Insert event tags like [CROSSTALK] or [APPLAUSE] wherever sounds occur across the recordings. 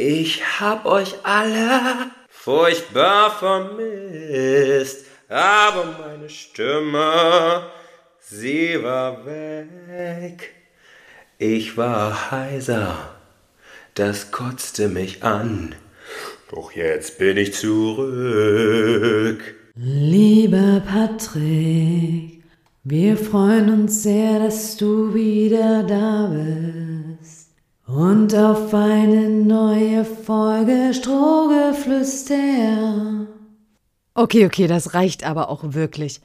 Ich hab euch alle furchtbar vermisst, aber meine Stimme, sie war weg. Ich war heiser, das kotzte mich an. Doch jetzt bin ich zurück. Lieber Patrick, wir freuen uns sehr, dass du wieder da bist. Und auf eine neue Folge Strohgeflüster. Okay, okay, das reicht aber auch wirklich.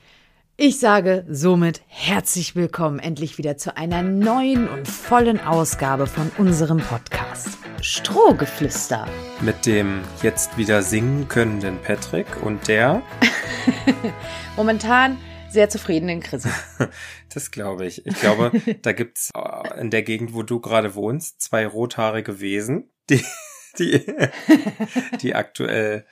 Ich sage somit herzlich willkommen endlich wieder zu einer neuen und vollen Ausgabe von unserem Podcast Strohgeflüster. Mit dem jetzt wieder singen könnenden Patrick und der [LAUGHS] momentan sehr zufriedenen Chris. [LAUGHS] das glaube ich. Ich glaube, da gibt's äh, in der Gegend, wo du gerade wohnst, zwei rothaarige Wesen, die [LAUGHS] die, die aktuell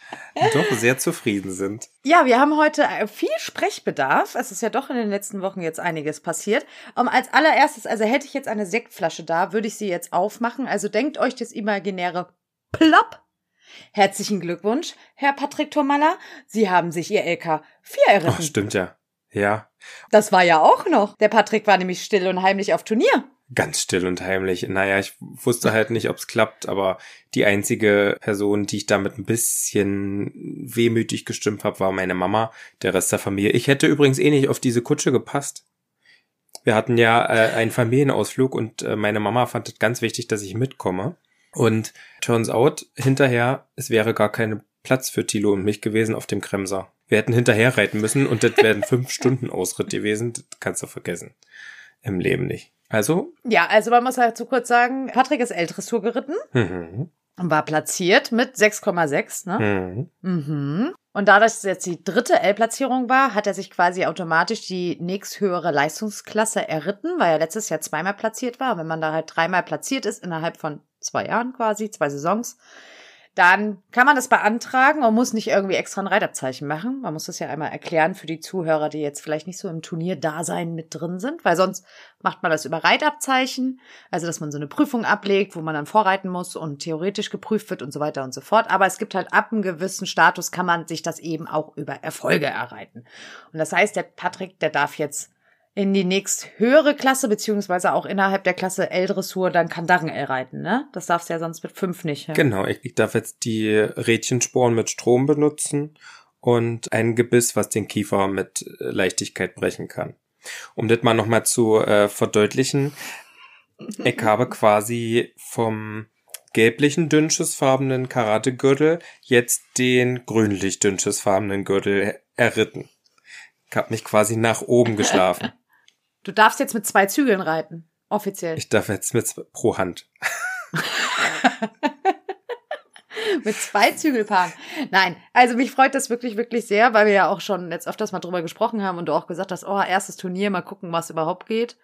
doch sehr zufrieden sind. Ja, wir haben heute äh, viel Sprechbedarf. Es ist ja doch in den letzten Wochen jetzt einiges passiert. Um, als allererstes, also hätte ich jetzt eine Sektflasche da, würde ich sie jetzt aufmachen. Also denkt euch das imaginäre Plopp. Herzlichen Glückwunsch, Herr Patrick Tomalla. Sie haben sich Ihr LK 4 erritten. Ach, stimmt ja. Ja. Das war ja auch noch. Der Patrick war nämlich still und heimlich auf Turnier. Ganz still und heimlich. Naja, ich wusste halt nicht, ob es klappt, aber die einzige Person, die ich damit ein bisschen wehmütig gestimmt habe, war meine Mama, der Rest der Familie. Ich hätte übrigens eh nicht auf diese Kutsche gepasst. Wir hatten ja äh, einen Familienausflug und äh, meine Mama fand es ganz wichtig, dass ich mitkomme. Und turns out, hinterher, es wäre gar kein Platz für Tilo und mich gewesen auf dem Kremser. Wir hätten hinterher reiten müssen und das wären fünf [LAUGHS] Stunden Ausritt gewesen. Das kannst du vergessen. Im Leben nicht. Also? Ja, also man muss halt zu kurz sagen, Patrick ist L-Dressur geritten. Mhm. Und war platziert mit 6,6, ne? Mhm. Mhm. Und dadurch, dass es jetzt die dritte L-Platzierung war, hat er sich quasi automatisch die nächsthöhere Leistungsklasse erritten, weil er letztes Jahr zweimal platziert war. Wenn man da halt dreimal platziert ist, innerhalb von zwei Jahren quasi, zwei Saisons, dann kann man das beantragen. Man muss nicht irgendwie extra ein Reitabzeichen machen. Man muss das ja einmal erklären für die Zuhörer, die jetzt vielleicht nicht so im Turnierdasein mit drin sind, weil sonst macht man das über Reitabzeichen, also dass man so eine Prüfung ablegt, wo man dann vorreiten muss und theoretisch geprüft wird und so weiter und so fort. Aber es gibt halt ab einem gewissen Status kann man sich das eben auch über Erfolge erreiten. Und das heißt, der Patrick, der darf jetzt in die nächst höhere Klasse, beziehungsweise auch innerhalb der Klasse L-Dressur dann Kandaren-L reiten, ne? Das darfst du ja sonst mit fünf nicht. Ja? Genau, ich, ich darf jetzt die Rädchensporen mit Strom benutzen und ein Gebiss, was den Kiefer mit äh, Leichtigkeit brechen kann. Um das mal nochmal zu äh, verdeutlichen, ich habe [LAUGHS] quasi vom gelblichen dünnschussfarbenen Karategürtel jetzt den grünlich dünnschussfarbenen Gürtel erritten. Ich habe mich quasi nach oben geschlafen. Du darfst jetzt mit zwei Zügeln reiten. Offiziell. Ich darf jetzt mit pro Hand. [LAUGHS] mit zwei Zügelpaaren. Nein, also mich freut das wirklich, wirklich sehr, weil wir ja auch schon jetzt öfters mal drüber gesprochen haben und du auch gesagt hast, oh, erstes Turnier, mal gucken, was überhaupt geht.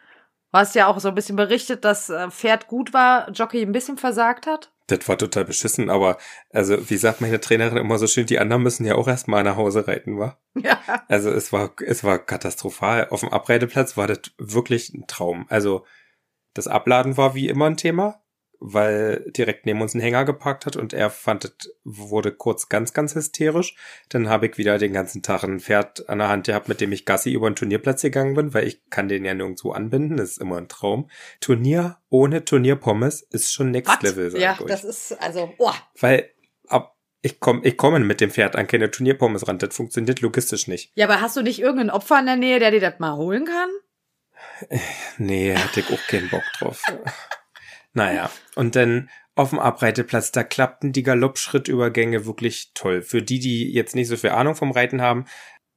Du hast ja auch so ein bisschen berichtet, dass äh, Pferd gut war, Jockey ein bisschen versagt hat. Das war total beschissen, aber also wie sagt meine Trainerin immer so schön, die anderen müssen ja auch erstmal nach Hause reiten, wa? Ja. Also es war es war katastrophal. Auf dem Abreiteplatz war das wirklich ein Traum. Also das Abladen war wie immer ein Thema weil direkt neben uns ein Hänger geparkt hat und er fand, wurde kurz ganz, ganz hysterisch. Dann habe ich wieder den ganzen Tag ein Pferd an der Hand gehabt, mit dem ich Gassi über den Turnierplatz gegangen bin, weil ich kann den ja nirgendwo anbinden. Das ist immer ein Traum. Turnier ohne Turnierpommes ist schon Next What? Level, sag Ja, das ist also, oh. Weil ab, ich komme ich komme mit dem Pferd an keine Turnierpommes ran. Das funktioniert logistisch nicht. Ja, aber hast du nicht irgendeinen Opfer in der Nähe, der dir das mal holen kann? Nee, hatte ich auch keinen Bock drauf. [LAUGHS] Naja, und dann auf dem Abreiteplatz, da klappten die Galoppschrittübergänge wirklich toll. Für die, die jetzt nicht so viel Ahnung vom Reiten haben,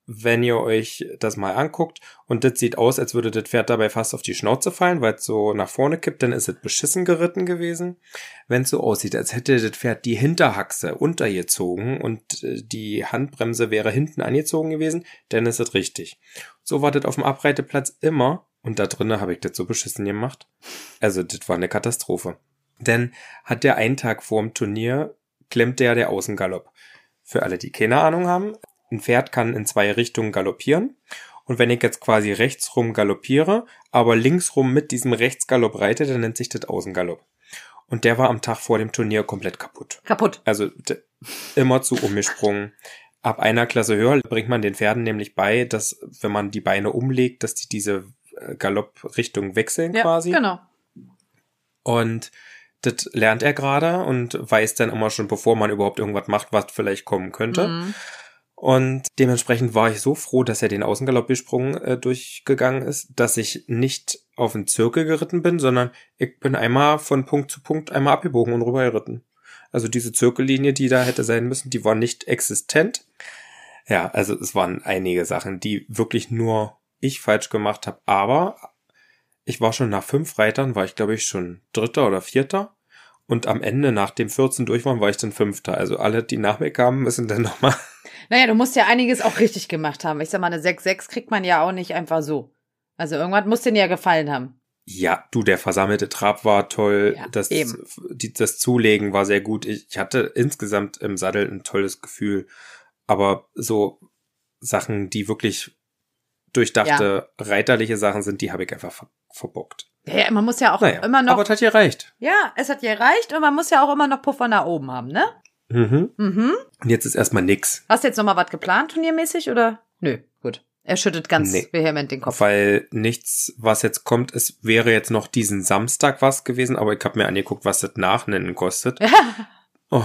wenn ihr euch das mal anguckt und das sieht aus, als würde das Pferd dabei fast auf die Schnauze fallen, weil es so nach vorne kippt, dann ist es beschissen geritten gewesen. Wenn es so aussieht, als hätte das Pferd die Hinterhaxe untergezogen und äh, die Handbremse wäre hinten angezogen gewesen, dann ist es richtig. So war das auf dem Abreiteplatz immer und da drinnen habe ich das so beschissen gemacht. Also, das war eine Katastrophe. Denn hat der einen Tag vor dem Turnier, klemmt der der Außengalopp. Für alle, die keine Ahnung haben, ein Pferd kann in zwei Richtungen galoppieren. Und wenn ich jetzt quasi rechtsrum galoppiere, aber linksrum mit diesem Rechtsgalopp reite, dann nennt sich das Außengalopp. Und der war am Tag vor dem Turnier komplett kaputt. Kaputt. Also immer zu umgesprungen. Ab einer Klasse höher bringt man den Pferden nämlich bei, dass wenn man die Beine umlegt, dass die diese Galopprichtung wechseln Ja, quasi. genau. Und das lernt er gerade und weiß dann immer schon, bevor man überhaupt irgendwas macht, was vielleicht kommen könnte. Mhm. Und dementsprechend war ich so froh, dass er den Außengalopp gesprungen äh, durchgegangen ist, dass ich nicht auf den Zirkel geritten bin, sondern ich bin einmal von Punkt zu Punkt einmal abgebogen und rüber geritten. Also diese Zirkellinie, die da hätte sein müssen, die war nicht existent. Ja, also es waren einige Sachen, die wirklich nur ich falsch gemacht habe. Aber ich war schon nach fünf Reitern, war ich glaube ich schon Dritter oder Vierter. Und am Ende, nach dem 14 durch waren, war ich dann Fünfter. Also alle, die nach mir kamen, müssen dann [LAUGHS] nochmal Naja, du musst ja einiges auch richtig gemacht haben. Ich sag mal, eine 6-6 kriegt man ja auch nicht einfach so. Also irgendwas muss dir ja gefallen haben. Ja, du, der versammelte Trab war toll. Ja, das, die, das Zulegen war sehr gut. Ich, ich hatte insgesamt im Sattel ein tolles Gefühl. Aber so Sachen, die wirklich durchdachte, reiterliche Sachen sind, die habe ich einfach ver verbockt. Ja, ja, man muss ja auch Naja, immer noch. aber es hat gereicht. ja, es hat gereicht und man muss ja auch immer noch Puffer nach oben haben, ne? Mhm. Mhm. Und jetzt ist erstmal nix. Hast du jetzt noch mal was geplant, turniermäßig, oder? Nö, gut. Er schüttet ganz Nee. vehement den Kopf. Weil nichts, was jetzt kommt, es wäre jetzt noch diesen Samstag was gewesen, aber ich habe mir angeguckt, was das Nachnennen kostet. [LAUGHS] Oh,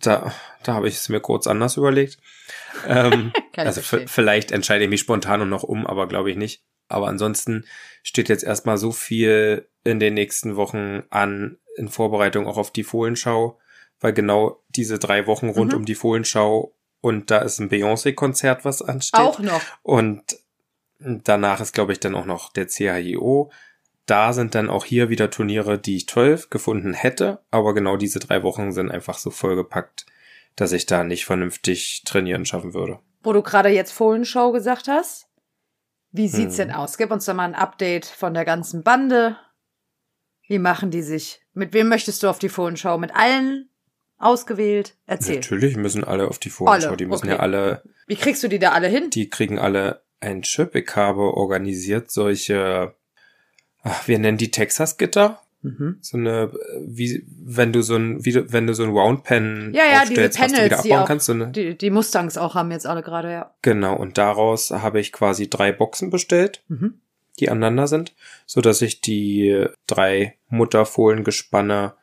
da, da habe ich es mir kurz anders überlegt. Ähm, [LAUGHS] also vielleicht entscheide ich mich spontan und noch um, aber glaube ich nicht. Aber ansonsten steht jetzt erstmal so viel in den nächsten Wochen an in Vorbereitung auch auf die Fohlenschau, weil genau diese drei Wochen rund Mhm. um die Fohlenschau und da ist ein Beyoncé-Konzert, was ansteht. Auch noch. Und danach ist, glaube ich, dann auch noch der CHIO. Da sind dann auch hier wieder Turniere, die ich toll gefunden hätte, aber genau diese drei Wochen sind einfach so vollgepackt, dass ich da nicht vernünftig trainieren schaffen würde. Wo du gerade jetzt Fohlenshow gesagt hast. Wie sieht's Hm. denn aus? Gib uns doch mal ein Update von der ganzen Bande. Wie machen die sich? Mit wem möchtest du auf die Fohlenshow? Mit allen ausgewählt? Erzähl. Natürlich müssen alle auf die Vorschau, Alle, die müssen okay. ja alle, Wie kriegst du die da alle hin? die kriegen alle ein Chip. Ich habe organisiert solche, ach, wir nennen die Texas-Gitter. Mhm. So eine, wie, wenn du so ein, wie, wenn du so ein Roundpen Ja, ja, diese aufstellst, was du wieder Panels, die abbauen auch, kannst, so eine, die, die Mustangs auch haben jetzt alle gerade, ja. Genau, und daraus habe ich quasi drei Boxen bestellt, Mhm. die aneinander sind, so dass ich die drei Mutterfohlengespanne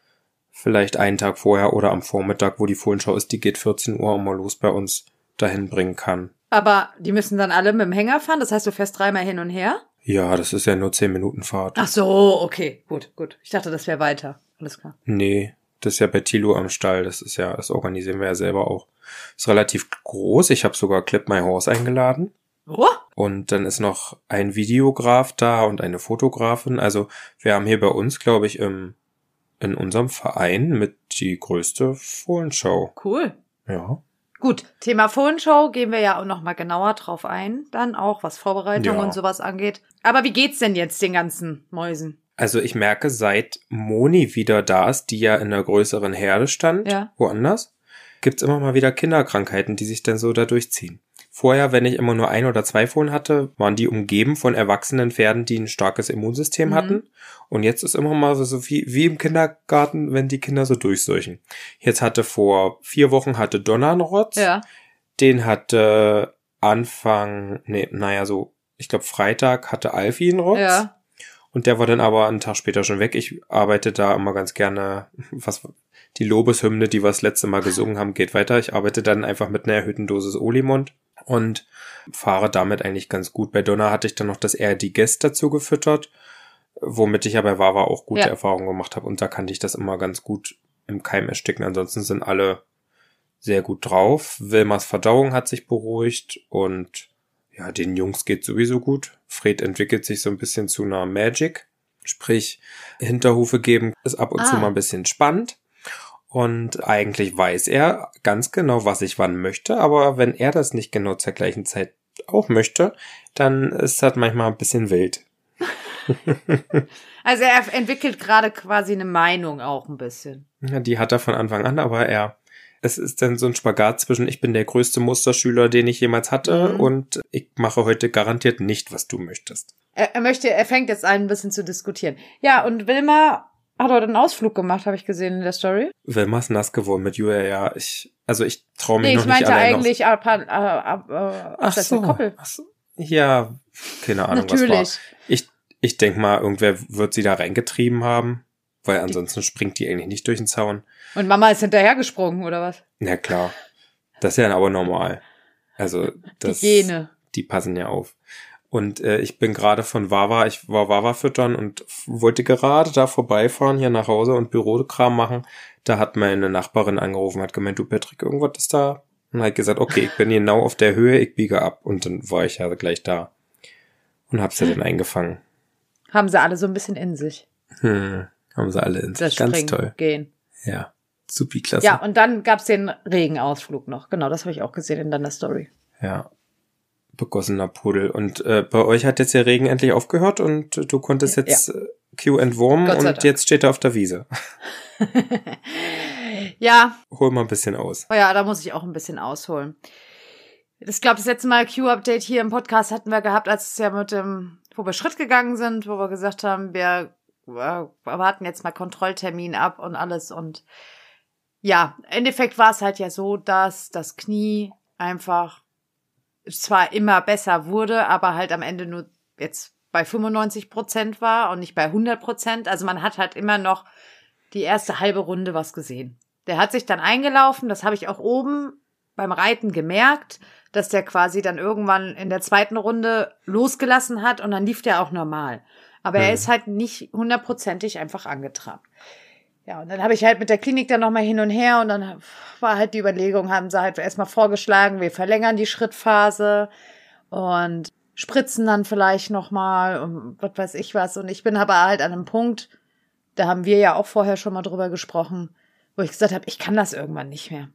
vielleicht einen Tag vorher oder am Vormittag, wo die Fohlenschau ist, die geht 14 Uhr immer los bei uns, dahin bringen kann. Aber die müssen dann alle mit dem Hänger fahren, das heißt, du fährst dreimal hin und her? Ja, das ist ja nur 10 Minuten Fahrt. Ach so, okay, gut, gut. Ich dachte, das wäre weiter. Alles klar. Nee, das ist ja bei Tilo am Stall, das ist ja, das organisieren wir ja selber auch. Ist relativ groß, ich habe sogar Clip My Horse eingeladen. Oh, Und dann ist noch ein Videograf da und eine Fotografin. Also wir haben hier bei uns, glaube ich, im, in unserem Verein mit die größte Fohlenschau. cool. Ja. Gut, Thema Fohlenshow gehen wir ja auch noch mal genauer drauf ein, dann auch, was Vorbereitung Ja. und sowas angeht. Aber wie geht's denn jetzt den ganzen Mäusen? Also ich merke, seit Moni wieder da ist, die ja in einer größeren Herde stand, Ja. woanders, gibt's immer mal wieder Kinderkrankheiten, die sich dann so da durchziehen. Vorher, wenn ich immer nur ein oder zwei Fohlen hatte, waren die umgeben von erwachsenen Pferden, die ein starkes Immunsystem Mhm. hatten. Und jetzt ist immer mal so, wie, wie im Kindergarten, wenn die Kinder so durchseuchen. Jetzt hatte vor vier Wochen hatte Donna einen Rotz. Ja. Den hatte Anfang, nee, naja, so, ich glaube Freitag hatte Alfie einen Rotz. Ja. Und der war dann aber einen Tag später schon weg. Ich arbeite da immer ganz gerne, was die Lobeshymne, die wir das letzte Mal gesungen haben, geht weiter. Ich arbeite dann einfach mit einer erhöhten Dosis Olimond und fahre damit eigentlich ganz gut. Bei Donna hatte ich dann noch das RD Guest dazu gefüttert, womit ich ja bei Wawa auch gute Ja. Erfahrungen gemacht habe. Und da kannte ich das immer ganz gut im Keim ersticken. Ansonsten sind alle sehr gut drauf. Wilmers Verdauung hat sich beruhigt und ja, den Jungs geht sowieso gut. Fred entwickelt sich so ein bisschen zu einer Magic. Sprich, Hinterhufe geben ist ab und Ah. zu mal ein bisschen spannend. Und eigentlich weiß er ganz genau, was ich wann möchte. Aber wenn er das nicht genau zur gleichen Zeit auch möchte, dann ist das manchmal ein bisschen wild. [LAUGHS] Also er entwickelt gerade quasi eine Meinung auch ein bisschen. Ja, die hat er von Anfang an, aber er, es ist dann so ein Spagat zwischen, ich bin der größte Musterschüler, den ich jemals hatte, Mhm. und ich mache heute garantiert nicht, was du möchtest. Er, er möchte, er fängt jetzt an, ein bisschen zu diskutieren. Ja, und Wilma hat heute einen Ausflug gemacht, habe ich gesehen in der Story. Wilma ist nass geworden mit Julia, ja. Ich, also ich traue mich Nee, noch ich nicht meinte allein eigentlich auf. ab, ab, ab, ab, Ach das so. Koppel. Ach so. Ja, keine Ahnung, was war. Natürlich. Ich, ich denk mal, irgendwer wird sie da reingetrieben haben, weil ansonsten springt die eigentlich nicht durch den Zaun. Und Mama ist hinterhergesprungen, oder was? Na klar. Das ist ja aber normal. Also, das, Die Gene. die passen ja auf. Und äh, ich bin gerade von Wawa, ich war Wawa füttern und wollte gerade da vorbeifahren, hier nach Hause und Bürokram machen. Da hat meine Nachbarin angerufen, hat gemeint, du Patrick, irgendwas ist da. Und hat gesagt, okay, ich bin genau auf der Höhe, ich biege ab. Und dann war ich ja gleich da. Und hab sie dann eingefangen. Haben sie alle so ein bisschen in sich. Hm, haben sie alle ins. Das Ganz Springen, toll. Gehen. Ja, supi klasse. Ja, und dann gab's den Regenausflug noch. Genau, das habe ich auch gesehen in deiner Story. Ja. Begossener Pudel. Und äh, bei euch hat jetzt der Regen endlich aufgehört und äh, du konntest jetzt äh, Q entwurmen und Dank. jetzt steht er auf der Wiese. [LAUGHS] [LAUGHS] Ja, Hol mal ein bisschen aus. oh ja, da muss ich auch ein bisschen ausholen. Ich glaube, das letzte Mal Q-Update hier im Podcast hatten wir gehabt, als es ja mit dem, wo wir Schritt gegangen sind, wo wir gesagt haben, wir äh, warten jetzt mal Kontrolltermin ab und alles. Und ja, im Endeffekt war es halt ja so, dass das Knie einfach zwar immer besser wurde, aber halt am Ende nur jetzt bei 95 Prozent war und nicht bei 100 Prozent. Also man hat halt immer noch die erste halbe Runde was gesehen. Der hat sich dann eingelaufen, das habe ich auch oben beim Reiten gemerkt, dass der quasi dann irgendwann in der zweiten Runde losgelassen hat und dann lief der auch normal. Aber er Mhm. ist halt nicht hundertprozentig einfach angetrabt. Ja, und dann habe ich halt mit der Klinik dann nochmal hin und her und dann war halt die Überlegung, haben sie halt erstmal vorgeschlagen, wir verlängern die Schrittphase und spritzen dann vielleicht nochmal und was weiß ich was. Und ich bin aber halt an einem Punkt, da haben wir ja auch vorher schon mal drüber gesprochen, wo ich gesagt habe, ich kann das irgendwann nicht mehr.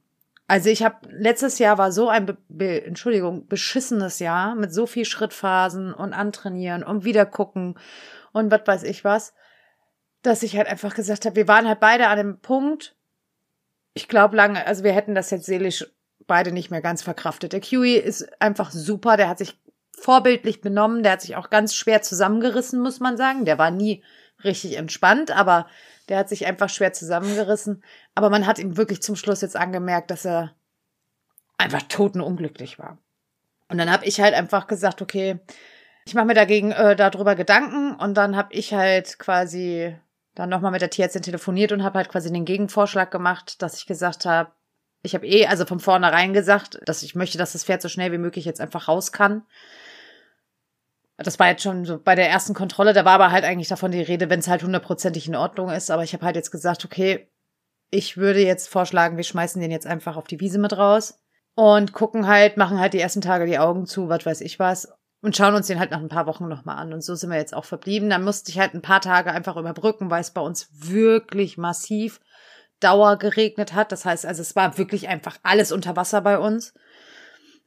Also ich habe letztes Jahr war so ein Be Entschuldigung beschissenes Jahr mit so viel Schrittphasen und antrainieren und wieder gucken und was weiß ich was, dass ich halt einfach gesagt habe, wir waren halt beide an dem Punkt. Ich glaube lange, also wir hätten das jetzt seelisch beide nicht mehr ganz verkraftet. Der Kiwi ist einfach super, der hat sich vorbildlich benommen, der hat sich auch ganz schwer zusammengerissen, muss man sagen. Der war nie richtig entspannt, aber der hat sich einfach schwer zusammengerissen. Aber man hat ihm wirklich zum Schluss jetzt angemerkt, dass er einfach totenunglücklich war. Und dann habe ich halt einfach gesagt, okay, ich mache mir dagegen äh, darüber Gedanken und dann habe ich halt quasi dann nochmal mit der Tierärztin telefoniert und habe halt quasi den Gegenvorschlag gemacht, dass ich gesagt habe, ich habe eh also von vornherein gesagt, dass ich möchte, dass das Pferd so schnell wie möglich jetzt einfach raus kann. Das war jetzt schon so bei der ersten Kontrolle, da war aber halt eigentlich davon die Rede, wenn es halt hundertprozentig in Ordnung ist. Aber ich habe halt jetzt gesagt, okay, ich würde jetzt vorschlagen, wir schmeißen den jetzt einfach auf die Wiese mit raus und gucken halt, machen halt die ersten Tage die Augen zu, was weiß ich was, und schauen uns den halt nach ein paar Wochen nochmal an. Und so sind wir jetzt auch verblieben. Dann musste ich halt ein paar Tage einfach überbrücken, weil es bei uns wirklich massiv Dauer geregnet hat. Das heißt, also es war wirklich einfach alles unter Wasser bei uns.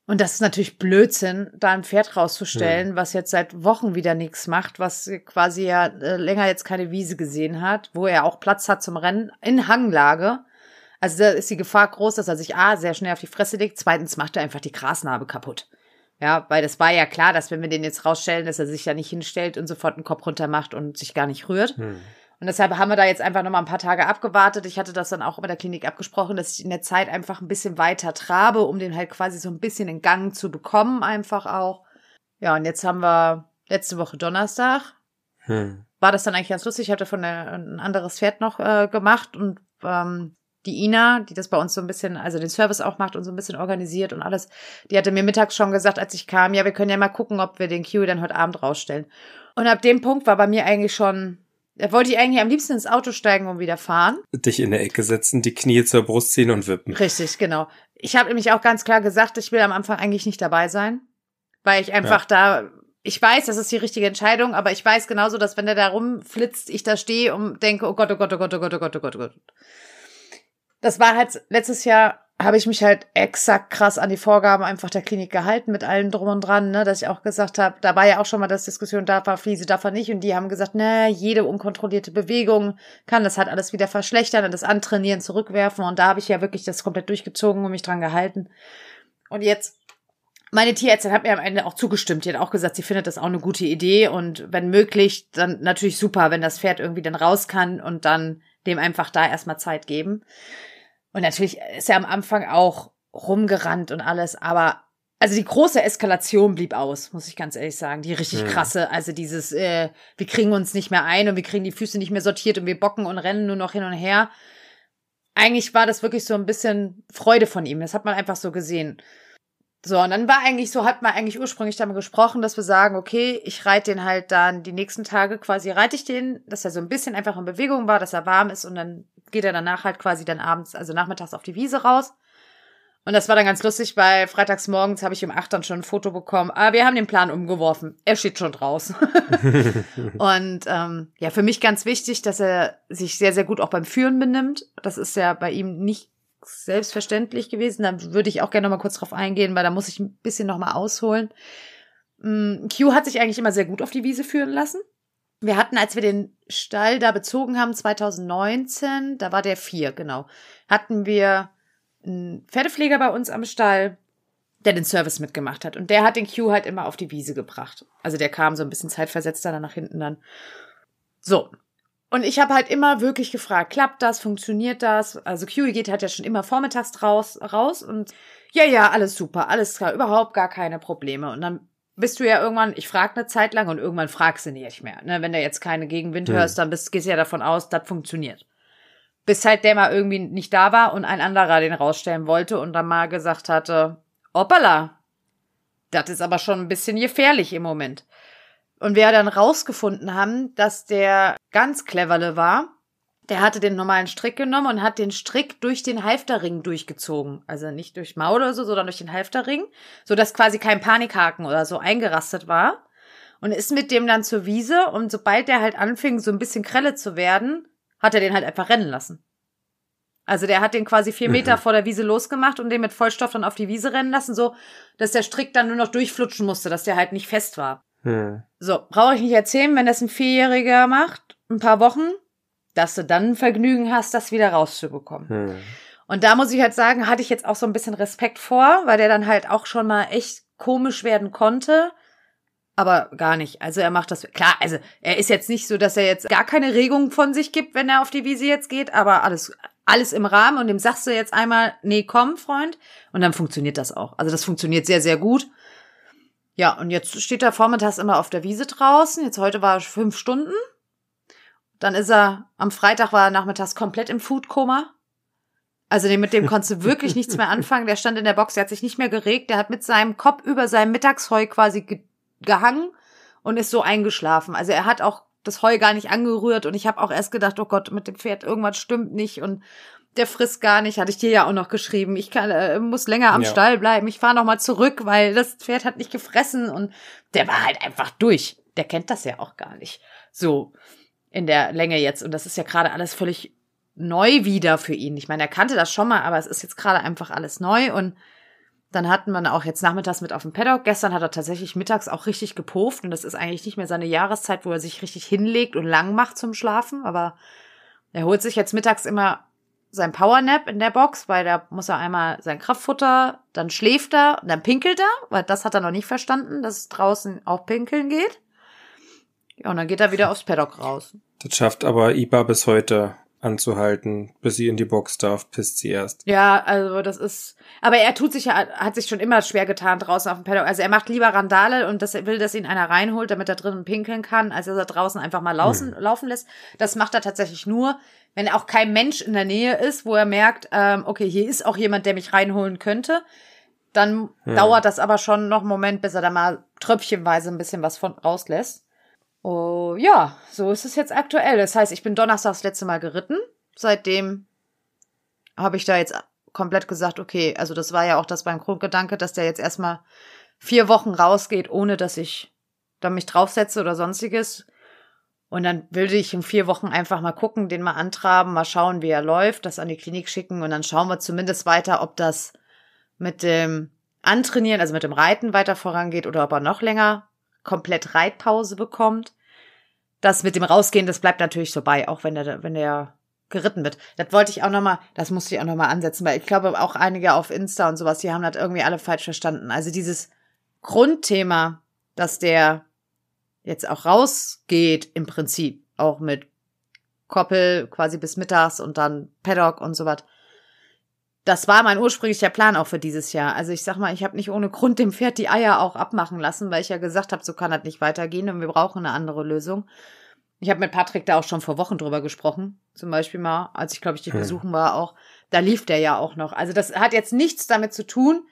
Und das ist natürlich Blödsinn, da ein Pferd rauszustellen, was jetzt seit Wochen wieder nichts macht, was quasi ja äh, länger jetzt keine Wiese gesehen hat, wo er auch Platz hat zum Rennen in Hanglage. Also da ist die Gefahr groß, dass er sich A, sehr schnell auf die Fresse legt, zweitens macht er einfach die Grasnarbe kaputt. Ja, weil das war ja klar, dass wenn wir den jetzt rausstellen, dass er sich da nicht hinstellt und sofort den Kopf runter macht und sich gar nicht rührt. Hm. Und deshalb haben wir da jetzt einfach nochmal ein paar Tage abgewartet. Ich hatte das dann auch mit der Klinik abgesprochen, dass ich in der Zeit einfach ein bisschen weiter trabe, um den halt quasi so ein bisschen in Gang zu bekommen, einfach auch. Ja, und jetzt haben wir letzte Woche Donnerstag. Hm. War das dann eigentlich ganz lustig. Ich hatte von der, ein anderes Pferd noch äh, gemacht und ähm, die Ina, die das bei uns so ein bisschen, also den Service auch macht und so ein bisschen organisiert und alles, die hatte mir mittags schon gesagt, als ich kam, ja, wir können ja mal gucken, ob wir den Q dann heute Abend rausstellen. Und ab dem Punkt war bei mir eigentlich schon, da wollte ich eigentlich am liebsten ins Auto steigen und wieder fahren. Dich in der Ecke setzen, die Knie zur Brust ziehen und wippen. Richtig, genau. Ich habe nämlich auch ganz klar gesagt, ich will am Anfang eigentlich nicht dabei sein, weil ich einfach da, ich weiß, das ist die richtige Entscheidung, aber ich weiß genauso, dass wenn der da rumflitzt, ich da stehe und denke, oh Gott, oh Gott, oh Gott, oh Gott, oh Gott, oh Gott, oh Gott. Das war halt letztes Jahr habe ich mich halt exakt krass an die Vorgaben einfach der Klinik gehalten mit allem drum und dran, ne, dass ich auch gesagt habe, da war ja auch schon mal das Diskussion, darf er Fliese, darf er nicht und die haben gesagt, ne, jede unkontrollierte Bewegung kann das halt alles wieder verschlechtern und das Antrainieren zurückwerfen und da habe ich ja wirklich das komplett durchgezogen und mich dran gehalten. Und jetzt Meine Tierärztin hat mir am Ende auch zugestimmt. Die hat auch gesagt, sie findet das auch eine gute Idee und wenn möglich, dann natürlich super, wenn das Pferd irgendwie dann raus kann und dann dem einfach da erstmal Zeit geben. Und natürlich ist er am Anfang auch rumgerannt und alles, aber also die große Eskalation blieb aus, muss ich ganz ehrlich sagen. Die richtig krasse, also dieses, äh, wir kriegen uns nicht mehr ein und wir kriegen die Füße nicht mehr sortiert und wir bocken und rennen nur noch hin und her. Eigentlich war das wirklich so ein bisschen Freude von ihm. Das hat man einfach so gesehen. So, und dann war eigentlich so, hat man eigentlich ursprünglich damit gesprochen, dass wir sagen, okay, ich reite den halt dann die nächsten Tage quasi, reite ich den, dass er so ein bisschen einfach in Bewegung war, dass er warm ist und dann geht er danach halt quasi dann abends, also nachmittags auf die Wiese raus. Und das war dann ganz lustig, weil freitags morgens habe ich um acht dann schon ein Foto bekommen. Aber wir haben den Plan umgeworfen. Er steht schon draußen. [LAUGHS] und ähm, ja, für mich ganz wichtig, dass er sich sehr, sehr gut auch beim Führen benimmt. Das ist ja bei ihm nicht selbstverständlich gewesen. Da würde ich auch gerne noch mal kurz drauf eingehen, weil da muss ich ein bisschen noch mal ausholen. Mm, Q hat sich eigentlich immer sehr gut auf die Wiese führen lassen. Wir hatten, als wir den Stall da bezogen haben, 2019, da war der vier, genau, hatten wir einen Pferdepfleger bei uns am Stall, der den Service mitgemacht hat. Und der hat den Q halt immer auf die Wiese gebracht. Also der kam so ein bisschen zeitversetzt dann nach hinten dann. So, und ich habe halt immer wirklich gefragt, klappt das, funktioniert das? Also QE geht halt ja schon immer vormittags raus, raus und ja, ja, alles super, alles klar, überhaupt gar keine Probleme. Und dann bist du ja irgendwann, ich frage eine Zeit lang und irgendwann fragst du nicht mehr. Ne? Wenn du jetzt keine Gegenwind hm. hörst, dann bist, gehst du ja davon aus, das funktioniert. Bis halt der mal irgendwie nicht da war und ein anderer den rausstellen wollte und dann mal gesagt hatte, hoppala, das ist aber schon ein bisschen gefährlich im Moment. Und wir dann rausgefunden haben, dass der ganz cleverle war, der hatte den normalen Strick genommen und hat den Strick durch den Halfterring durchgezogen. Also nicht durch Maul oder so, sondern durch den Halfterring, so dass quasi kein Panikhaken oder so eingerastet war. Und ist mit dem dann zur Wiese und sobald der halt anfing, so ein bisschen Krelle zu werden, hat er den halt einfach rennen lassen. Also der hat den quasi vier Meter mhm. vor der Wiese losgemacht und den mit Vollstoff dann auf die Wiese rennen lassen, so dass der Strick dann nur noch durchflutschen musste, dass der halt nicht fest war. Hm. So, brauche ich nicht erzählen, wenn das ein Vierjähriger macht, ein paar Wochen, dass du dann ein Vergnügen hast, das wieder rauszubekommen. Hm. Und da muss ich halt sagen, hatte ich jetzt auch so ein bisschen Respekt vor, weil der dann halt auch schon mal echt komisch werden konnte. Aber gar nicht. Also er macht das. Klar, also er ist jetzt nicht so, dass er jetzt gar keine Regung von sich gibt, wenn er auf die Wiese jetzt geht, aber alles, alles im Rahmen und dem sagst du jetzt einmal, nee, komm, Freund. Und dann funktioniert das auch. Also das funktioniert sehr, sehr gut. Ja, und jetzt steht er vormittags immer auf der Wiese draußen. Jetzt heute war fünf Stunden. Dann ist er, am Freitag war er nachmittags komplett im Foodkoma. Also mit dem konntest du wirklich nichts mehr [LAUGHS] anfangen. Der stand in der Box, der hat sich nicht mehr geregt. Der hat mit seinem Kopf über seinem Mittagsheu quasi ge gehangen und ist so eingeschlafen. Also er hat auch das Heu gar nicht angerührt und ich habe auch erst gedacht, oh Gott, mit dem Pferd irgendwas stimmt nicht und der frisst gar nicht, hatte ich dir ja auch noch geschrieben. Ich kann, äh, muss länger am ja. Stall bleiben. Ich fahre noch mal zurück, weil das Pferd hat nicht gefressen und der war halt einfach durch. Der kennt das ja auch gar nicht. So in der Länge jetzt und das ist ja gerade alles völlig neu wieder für ihn. Ich meine, er kannte das schon mal, aber es ist jetzt gerade einfach alles neu und dann hatten wir auch jetzt nachmittags mit auf dem Paddock. Gestern hat er tatsächlich mittags auch richtig gepufft und das ist eigentlich nicht mehr seine Jahreszeit, wo er sich richtig hinlegt und lang macht zum Schlafen, aber er holt sich jetzt mittags immer sein Powernap in der Box, weil da muss er einmal sein Kraftfutter, dann schläft er, dann pinkelt er, weil das hat er noch nicht verstanden, dass es draußen auch pinkeln geht. Ja, und dann geht er wieder aufs Paddock raus. Das schafft aber Iba bis heute anzuhalten, bis sie in die Box darf, pisst sie erst. Ja, also das ist, aber er tut sich ja, hat sich schon immer schwer getan draußen auf dem Paddock. Also er macht lieber Randale und das will, dass ihn einer reinholt, damit er drinnen pinkeln kann, als dass er draußen einfach mal laufen, hm. laufen lässt. Das macht er tatsächlich nur, wenn auch kein Mensch in der Nähe ist, wo er merkt, ähm, okay, hier ist auch jemand, der mich reinholen könnte. Dann hm. dauert das aber schon noch einen Moment, bis er da mal tröpfchenweise ein bisschen was von rauslässt. Oh, ja, so ist es jetzt aktuell. Das heißt, ich bin Donnerstags das letzte Mal geritten. Seitdem habe ich da jetzt komplett gesagt, okay, also das war ja auch das beim Grundgedanke, dass der jetzt erstmal vier Wochen rausgeht, ohne dass ich da mich draufsetze oder sonstiges. Und dann würde ich in vier Wochen einfach mal gucken, den mal antraben, mal schauen, wie er läuft, das an die Klinik schicken und dann schauen wir zumindest weiter, ob das mit dem Antrainieren, also mit dem Reiten weiter vorangeht oder ob er noch länger komplett Reitpause bekommt. Das mit dem Rausgehen, das bleibt natürlich so bei, auch wenn der, wenn der geritten wird. Das wollte ich auch nochmal, das musste ich auch nochmal ansetzen, weil ich glaube auch einige auf Insta und sowas, die haben das irgendwie alle falsch verstanden. Also dieses Grundthema, dass der jetzt auch rausgeht im Prinzip, auch mit Koppel quasi bis mittags und dann Paddock und so was. Das war mein ursprünglicher Plan auch für dieses Jahr. Also ich sag mal, ich habe nicht ohne Grund dem Pferd die Eier auch abmachen lassen, weil ich ja gesagt habe, so kann das nicht weitergehen und wir brauchen eine andere Lösung. Ich habe mit Patrick da auch schon vor Wochen drüber gesprochen, zum Beispiel mal, als ich glaube ich dich hm. besuchen war auch. Da lief der ja auch noch. Also das hat jetzt nichts damit zu tun,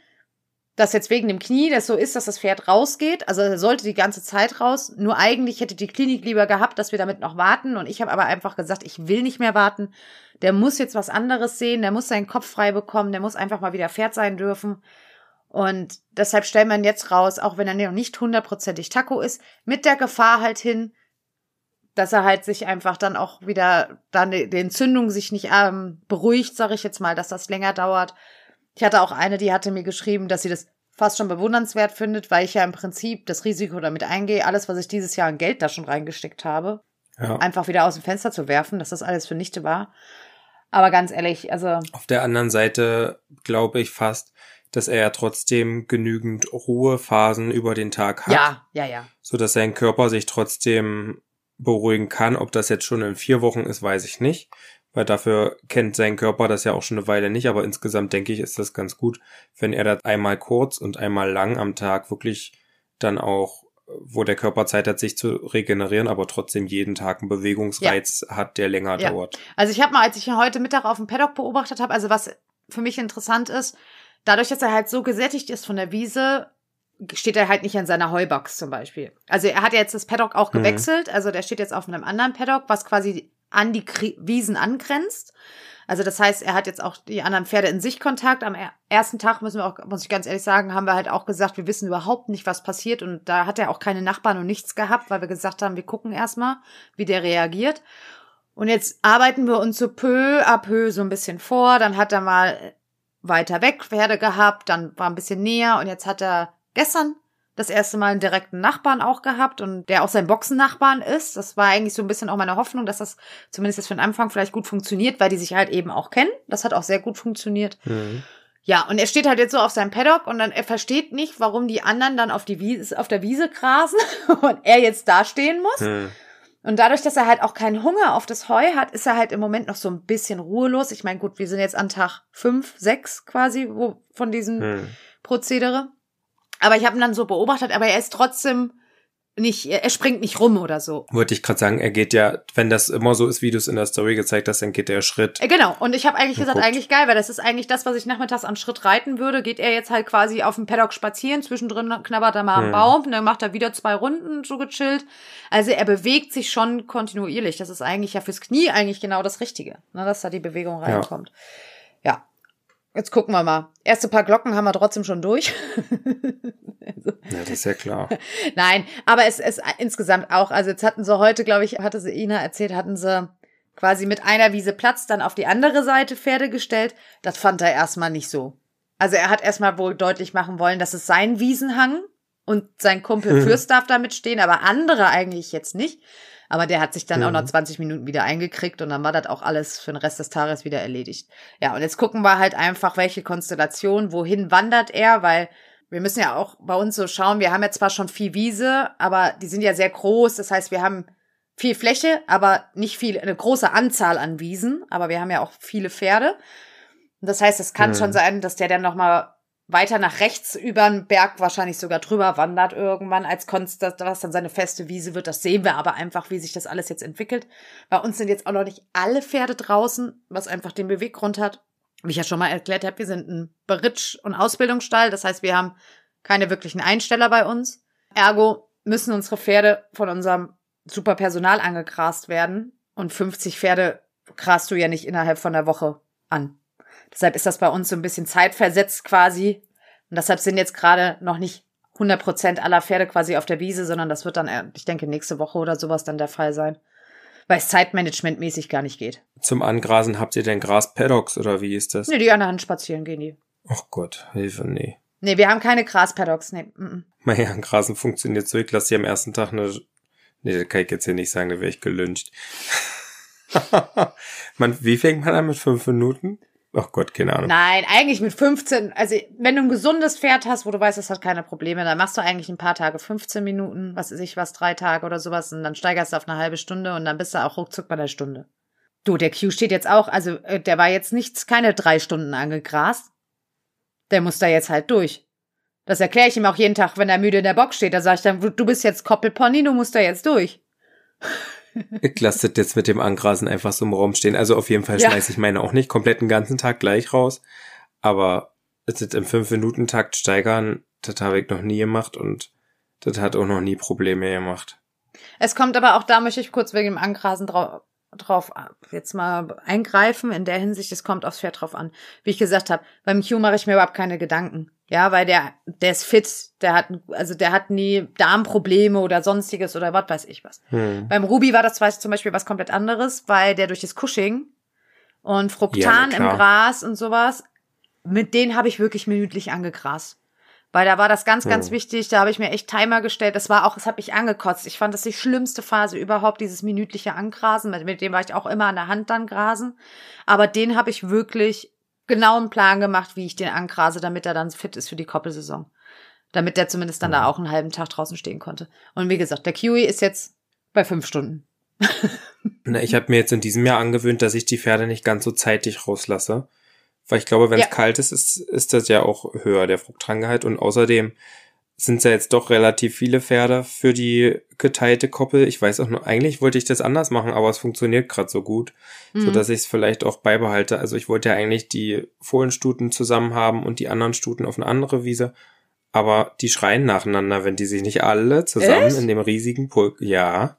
dass jetzt wegen dem Knie das so ist, dass das Pferd rausgeht. Also er sollte die ganze Zeit raus. Nur eigentlich hätte die Klinik lieber gehabt, dass wir damit noch warten. Und ich habe aber einfach gesagt, ich will nicht mehr warten. Der muss jetzt was anderes sehen. Der muss seinen Kopf frei bekommen. Der muss einfach mal wieder Pferd sein dürfen. Und deshalb stellen wir ihn jetzt raus, auch wenn er noch nicht hundertprozentig Taco ist, mit der Gefahr halt hin, dass er halt sich einfach dann auch wieder, dann die Entzündung sich nicht ähm, beruhigt, sage ich jetzt mal, dass das länger dauert. Ich hatte auch eine, die hatte mir geschrieben, dass sie das fast schon bewundernswert findet, weil ich ja im Prinzip das Risiko damit eingehe, alles, was ich dieses Jahr an Geld da schon reingesteckt habe, ja. einfach wieder aus dem Fenster zu werfen, dass das alles für nichte war. Aber ganz ehrlich, also. Auf der anderen Seite glaube ich fast, dass er ja trotzdem genügend Ruhephasen über den Tag hat. Ja, ja, ja. So dass sein Körper sich trotzdem beruhigen kann. Ob das jetzt schon in vier Wochen ist, weiß ich nicht weil dafür kennt sein Körper das ja auch schon eine Weile nicht, aber insgesamt denke ich, ist das ganz gut, wenn er das einmal kurz und einmal lang am Tag wirklich dann auch, wo der Körper Zeit hat, sich zu regenerieren, aber trotzdem jeden Tag einen Bewegungsreiz ja. hat, der länger ja. dauert. Also ich habe mal, als ich ihn heute Mittag auf dem Paddock beobachtet habe, also was für mich interessant ist, dadurch, dass er halt so gesättigt ist von der Wiese, steht er halt nicht an seiner Heubox zum Beispiel. Also er hat jetzt das Paddock auch mhm. gewechselt, mhm. also der steht jetzt auf einem anderen Paddock, was quasi an die Wiesen angrenzt. Also das heißt, er hat jetzt auch die anderen Pferde in Sichtkontakt. Am ersten Tag müssen wir auch, muss ich ganz ehrlich sagen, haben wir halt auch gesagt, wir wissen überhaupt nicht, was passiert. Und da hat er auch keine Nachbarn und nichts gehabt, weil wir gesagt haben, wir gucken erstmal, wie der reagiert. Und jetzt arbeiten wir uns so peu à peu so ein bisschen vor. Dann hat er mal weiter weg Pferde gehabt, dann war ein bisschen näher und jetzt hat er gestern das erste Mal einen direkten Nachbarn auch gehabt und der auch sein Boxennachbarn ist. Das war eigentlich so ein bisschen auch meine Hoffnung, dass das zumindest jetzt für den Anfang vielleicht gut funktioniert, weil die sich halt eben auch kennen. Das hat auch sehr gut funktioniert. Mhm. Ja, und er steht halt jetzt so auf seinem Paddock und dann er versteht nicht, warum die anderen dann auf die Wiese, auf der Wiese grasen [LAUGHS] und er jetzt da stehen muss. Mhm. Und dadurch, dass er halt auch keinen Hunger auf das Heu hat, ist er halt im Moment noch so ein bisschen ruhelos. Ich meine, gut, wir sind jetzt an Tag fünf, sechs quasi wo, von diesem hm. Prozedere. Aber ich habe ihn dann so beobachtet, aber er ist trotzdem nicht, er springt nicht rum oder so. Wollte ich gerade sagen, er geht ja, wenn das immer so ist, wie du es in der Story gezeigt hast, dann geht er Schritt. Äh, genau, und ich habe eigentlich gesagt, guckt. eigentlich geil, weil das ist eigentlich das, was ich nachmittags an Schritt reiten würde. Geht er jetzt halt quasi auf dem Paddock spazieren, zwischendrin knabbert er mal am hm. Baum, und dann macht er wieder zwei Runden so gechillt. Also er bewegt sich schon kontinuierlich. Das ist eigentlich ja fürs Knie eigentlich genau das Richtige, ne, dass da die Bewegung reinkommt. Ja. ja. Jetzt gucken wir mal. Erste paar Glocken haben wir trotzdem schon durch. [LAUGHS] also. Ja, das ist ja klar. [LAUGHS] Nein, aber es ist insgesamt auch, also jetzt hatten sie heute, glaube ich, hatte sie Ina erzählt, hatten sie quasi mit einer Wiese Platz dann auf die andere Seite Pferde gestellt. Das fand er erstmal nicht so. Also er hat erstmal wohl deutlich machen wollen, dass es sein Wiesenhang und sein Kumpel [LAUGHS] Fürst darf damit stehen, aber andere eigentlich jetzt nicht. Aber der hat sich dann mhm. auch noch 20 Minuten wieder eingekriegt und dann war das auch alles für den Rest des Tages wieder erledigt. Ja, und jetzt gucken wir halt einfach, welche Konstellation, wohin wandert er, weil wir müssen ja auch bei uns so schauen, wir haben ja zwar schon viel Wiese, aber die sind ja sehr groß. Das heißt, wir haben viel Fläche, aber nicht viel, eine große Anzahl an Wiesen, aber wir haben ja auch viele Pferde. Und das heißt, es kann mhm. schon sein, dass der dann nochmal weiter nach rechts über den Berg wahrscheinlich sogar drüber wandert irgendwann, als Konst, was dann seine feste Wiese wird. Das sehen wir aber einfach, wie sich das alles jetzt entwickelt. Bei uns sind jetzt auch noch nicht alle Pferde draußen, was einfach den Beweggrund hat. Wie ich ja schon mal erklärt habe, wir sind ein Beritsch- und Ausbildungsstall. Das heißt, wir haben keine wirklichen Einsteller bei uns. Ergo müssen unsere Pferde von unserem super Personal angegrast werden. Und 50 Pferde grast du ja nicht innerhalb von der Woche an. Deshalb ist das bei uns so ein bisschen zeitversetzt quasi. Und deshalb sind jetzt gerade noch nicht 100 Prozent aller Pferde quasi auf der Wiese, sondern das wird dann, äh, ich denke, nächste Woche oder sowas dann der Fall sein. Weil es zeitmanagementmäßig gar nicht geht. Zum Angrasen habt ihr denn Graspaddocks oder wie ist das? Nee, die an der Hand spazieren gehen die. Ach Gott, Hilfe, nee. Nee, wir haben keine Graspaddocks, nee. Mm -mm. Naja, [LAUGHS] Grasen funktioniert so. Ich lasse hier am ersten Tag eine. Nee, das kann ich jetzt hier nicht sagen, da wäre ich gelünscht. [LAUGHS] man, wie fängt man an mit fünf Minuten? Ach Gott, keine Ahnung. Nein, eigentlich mit 15, also wenn du ein gesundes Pferd hast, wo du weißt, es hat keine Probleme, dann machst du eigentlich ein paar Tage 15 Minuten, was weiß ich was, drei Tage oder sowas und dann steigerst du auf eine halbe Stunde und dann bist du auch ruckzuck bei der Stunde. Du, der Q steht jetzt auch, also äh, der war jetzt nichts, keine drei Stunden angegrast. Der muss da jetzt halt durch. Das erkläre ich ihm auch jeden Tag, wenn er müde in der Box steht. Da sage ich dann, du bist jetzt Koppelpony, du musst da jetzt durch. [LAUGHS] Ich lasse das jetzt mit dem Angrasen einfach so im Raum stehen. Also auf jeden Fall Ja. schmeiße ich meine auch nicht komplett den ganzen Tag gleich raus. Aber es ist im 5-Minuten-Takt steigern, das habe ich noch nie gemacht und das hat auch noch nie Probleme gemacht. Es kommt aber auch, da möchte ich kurz wegen dem Angrasen drauf, drauf jetzt mal eingreifen. In der Hinsicht, es kommt aufs Pferd drauf an. Wie ich gesagt habe, beim Q mache ich mir überhaupt keine Gedanken. Ja, weil der, der ist fit, der hat, also der hat nie Darmprobleme oder sonstiges oder was weiß ich was. Hm. Beim Ruby war das zum Beispiel was komplett anderes, weil der durch das Cushing und Ja, Fruktan na im. Gras und sowas, mit denen habe ich wirklich minütlich angegrast. Weil da war das ganz, ganz Hm. wichtig. Da habe ich mir echt Timer gestellt. Das war auch, es hat mich angekotzt. Ich fand das die schlimmste Phase überhaupt, dieses minütliche Angrasen. Mit, mit dem war ich auch immer an der Hand dann grasen. Aber den habe ich wirklich genau einen Plan gemacht, wie ich den angrase, damit er dann fit ist für die Koppelsaison. Damit der zumindest dann da auch einen halben Tag draußen stehen konnte. Und wie gesagt, der Kiwi ist jetzt bei fünf Stunden. [LAUGHS] Na, ich habe mir jetzt in diesem Jahr angewöhnt, dass ich die Pferde nicht ganz so zeitig rauslasse. Weil ich glaube, wenn es Ja. kalt ist, ist, ist das ja auch höher, der Fruchtrangehalt. Und außerdem sind es ja jetzt doch relativ viele Pferde für die geteilte Koppel. Ich weiß auch nur, eigentlich wollte ich das anders machen, aber es funktioniert gerade so gut, so Mhm. dass ich es vielleicht auch beibehalte. Also ich wollte ja eigentlich die Fohlenstuten zusammen haben und die anderen Stuten auf eine andere Wiese. Aber die schreien nacheinander, wenn die sich nicht alle zusammen Echt? in dem riesigen Pulk. Ja.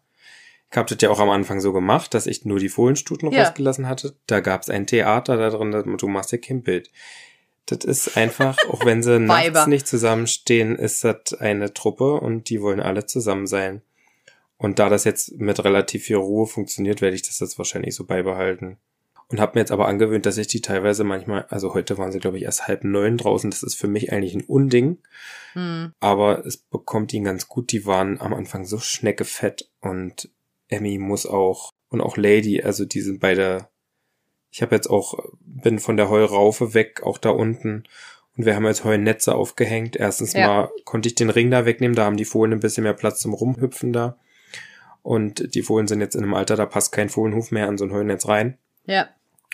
Ich habe das ja auch am Anfang so gemacht, dass ich nur die Fohlenstuten Ja. rausgelassen hatte. Da gab's ein Theater da drin, du machst ja kein Bild. Das ist einfach, auch wenn sie [LAUGHS] nachts nicht zusammenstehen, ist das eine Truppe und die wollen alle zusammen sein. Und da das jetzt mit relativ viel Ruhe funktioniert, werde ich das jetzt wahrscheinlich so beibehalten. Und habe mir jetzt aber angewöhnt, dass ich die teilweise manchmal, also heute waren sie glaube ich erst halb neun draußen, das ist für mich eigentlich ein Unding, Hm. aber es bekommt ihn ganz gut. Die waren am Anfang so schneckefett und Emmy muss auch und auch Lady, also die sind beide. Ich habe jetzt auch bin von der Heuraufe weg, auch da unten. Und wir haben jetzt Heunetze aufgehängt. Erstens Ja. mal konnte ich den Ring da wegnehmen, da haben die Fohlen ein bisschen mehr Platz zum Rumhüpfen da. Und die Fohlen sind jetzt in einem Alter, da passt kein Fohlenhuf mehr an so ein Heunetz rein. Ja.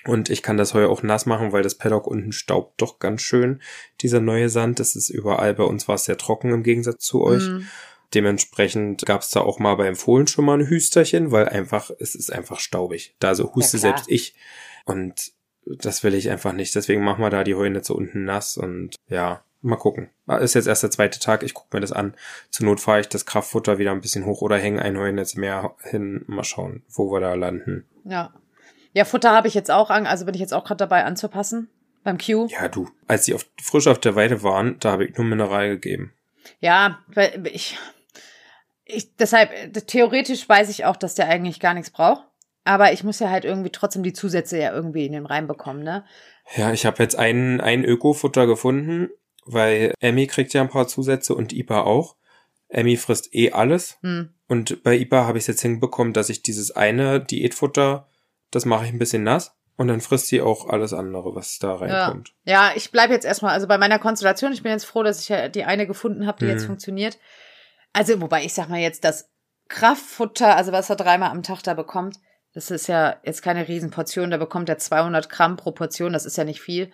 Und ich kann das Heu auch nass machen, weil das Paddock unten staubt doch ganz schön. Dieser neue Sand, das ist überall. Bei uns war es sehr trocken im Gegensatz zu euch. Hm. Dementsprechend gab es da auch mal beim Fohlen schon mal ein Hüsterchen, weil einfach, es ist einfach staubig. Da so huste Ja, selbst ich. Und das will ich einfach nicht. Deswegen machen wir da die Heunetze unten nass und ja, mal gucken. Ah, Ist jetzt erst der zweite Tag, ich gucke mir das an. Zur Not fahre ich das Kraftfutter wieder ein bisschen hoch oder hänge ein Heunetz mehr hin. Mal schauen, wo wir da landen. Ja. Ja, Futter habe ich jetzt auch an, also bin ich jetzt auch gerade dabei anzupassen. Beim Q. Ja, du. Als die auf, frisch auf der Weide waren, da habe ich nur Mineral gegeben. Ja, weil ich, ich deshalb, theoretisch weiß ich auch, dass der eigentlich gar nichts braucht. Aber ich muss ja halt irgendwie trotzdem die Zusätze ja irgendwie in den reinbekommen, ne? Ja, ich habe jetzt ein, ein Öko-Futter gefunden, weil Emmy kriegt ja ein paar Zusätze und Ipa auch. Emmy frisst eh alles. Hm. Und bei Ipa habe ich es jetzt hinbekommen, dass ich dieses eine Diätfutter, das mache ich ein bisschen nass. Und dann frisst sie auch alles andere, was da reinkommt. Ja, ich bleibe jetzt erstmal, also bei meiner Konstellation, ich bin jetzt froh, dass ich ja die eine gefunden habe, die jetzt Mhm. funktioniert. Also, wobei ich sag mal jetzt, das Kraftfutter, also was er dreimal am Tag da bekommt, das ist ja jetzt keine Riesenportion, da bekommt er 200 Gramm pro Portion, das ist ja nicht viel.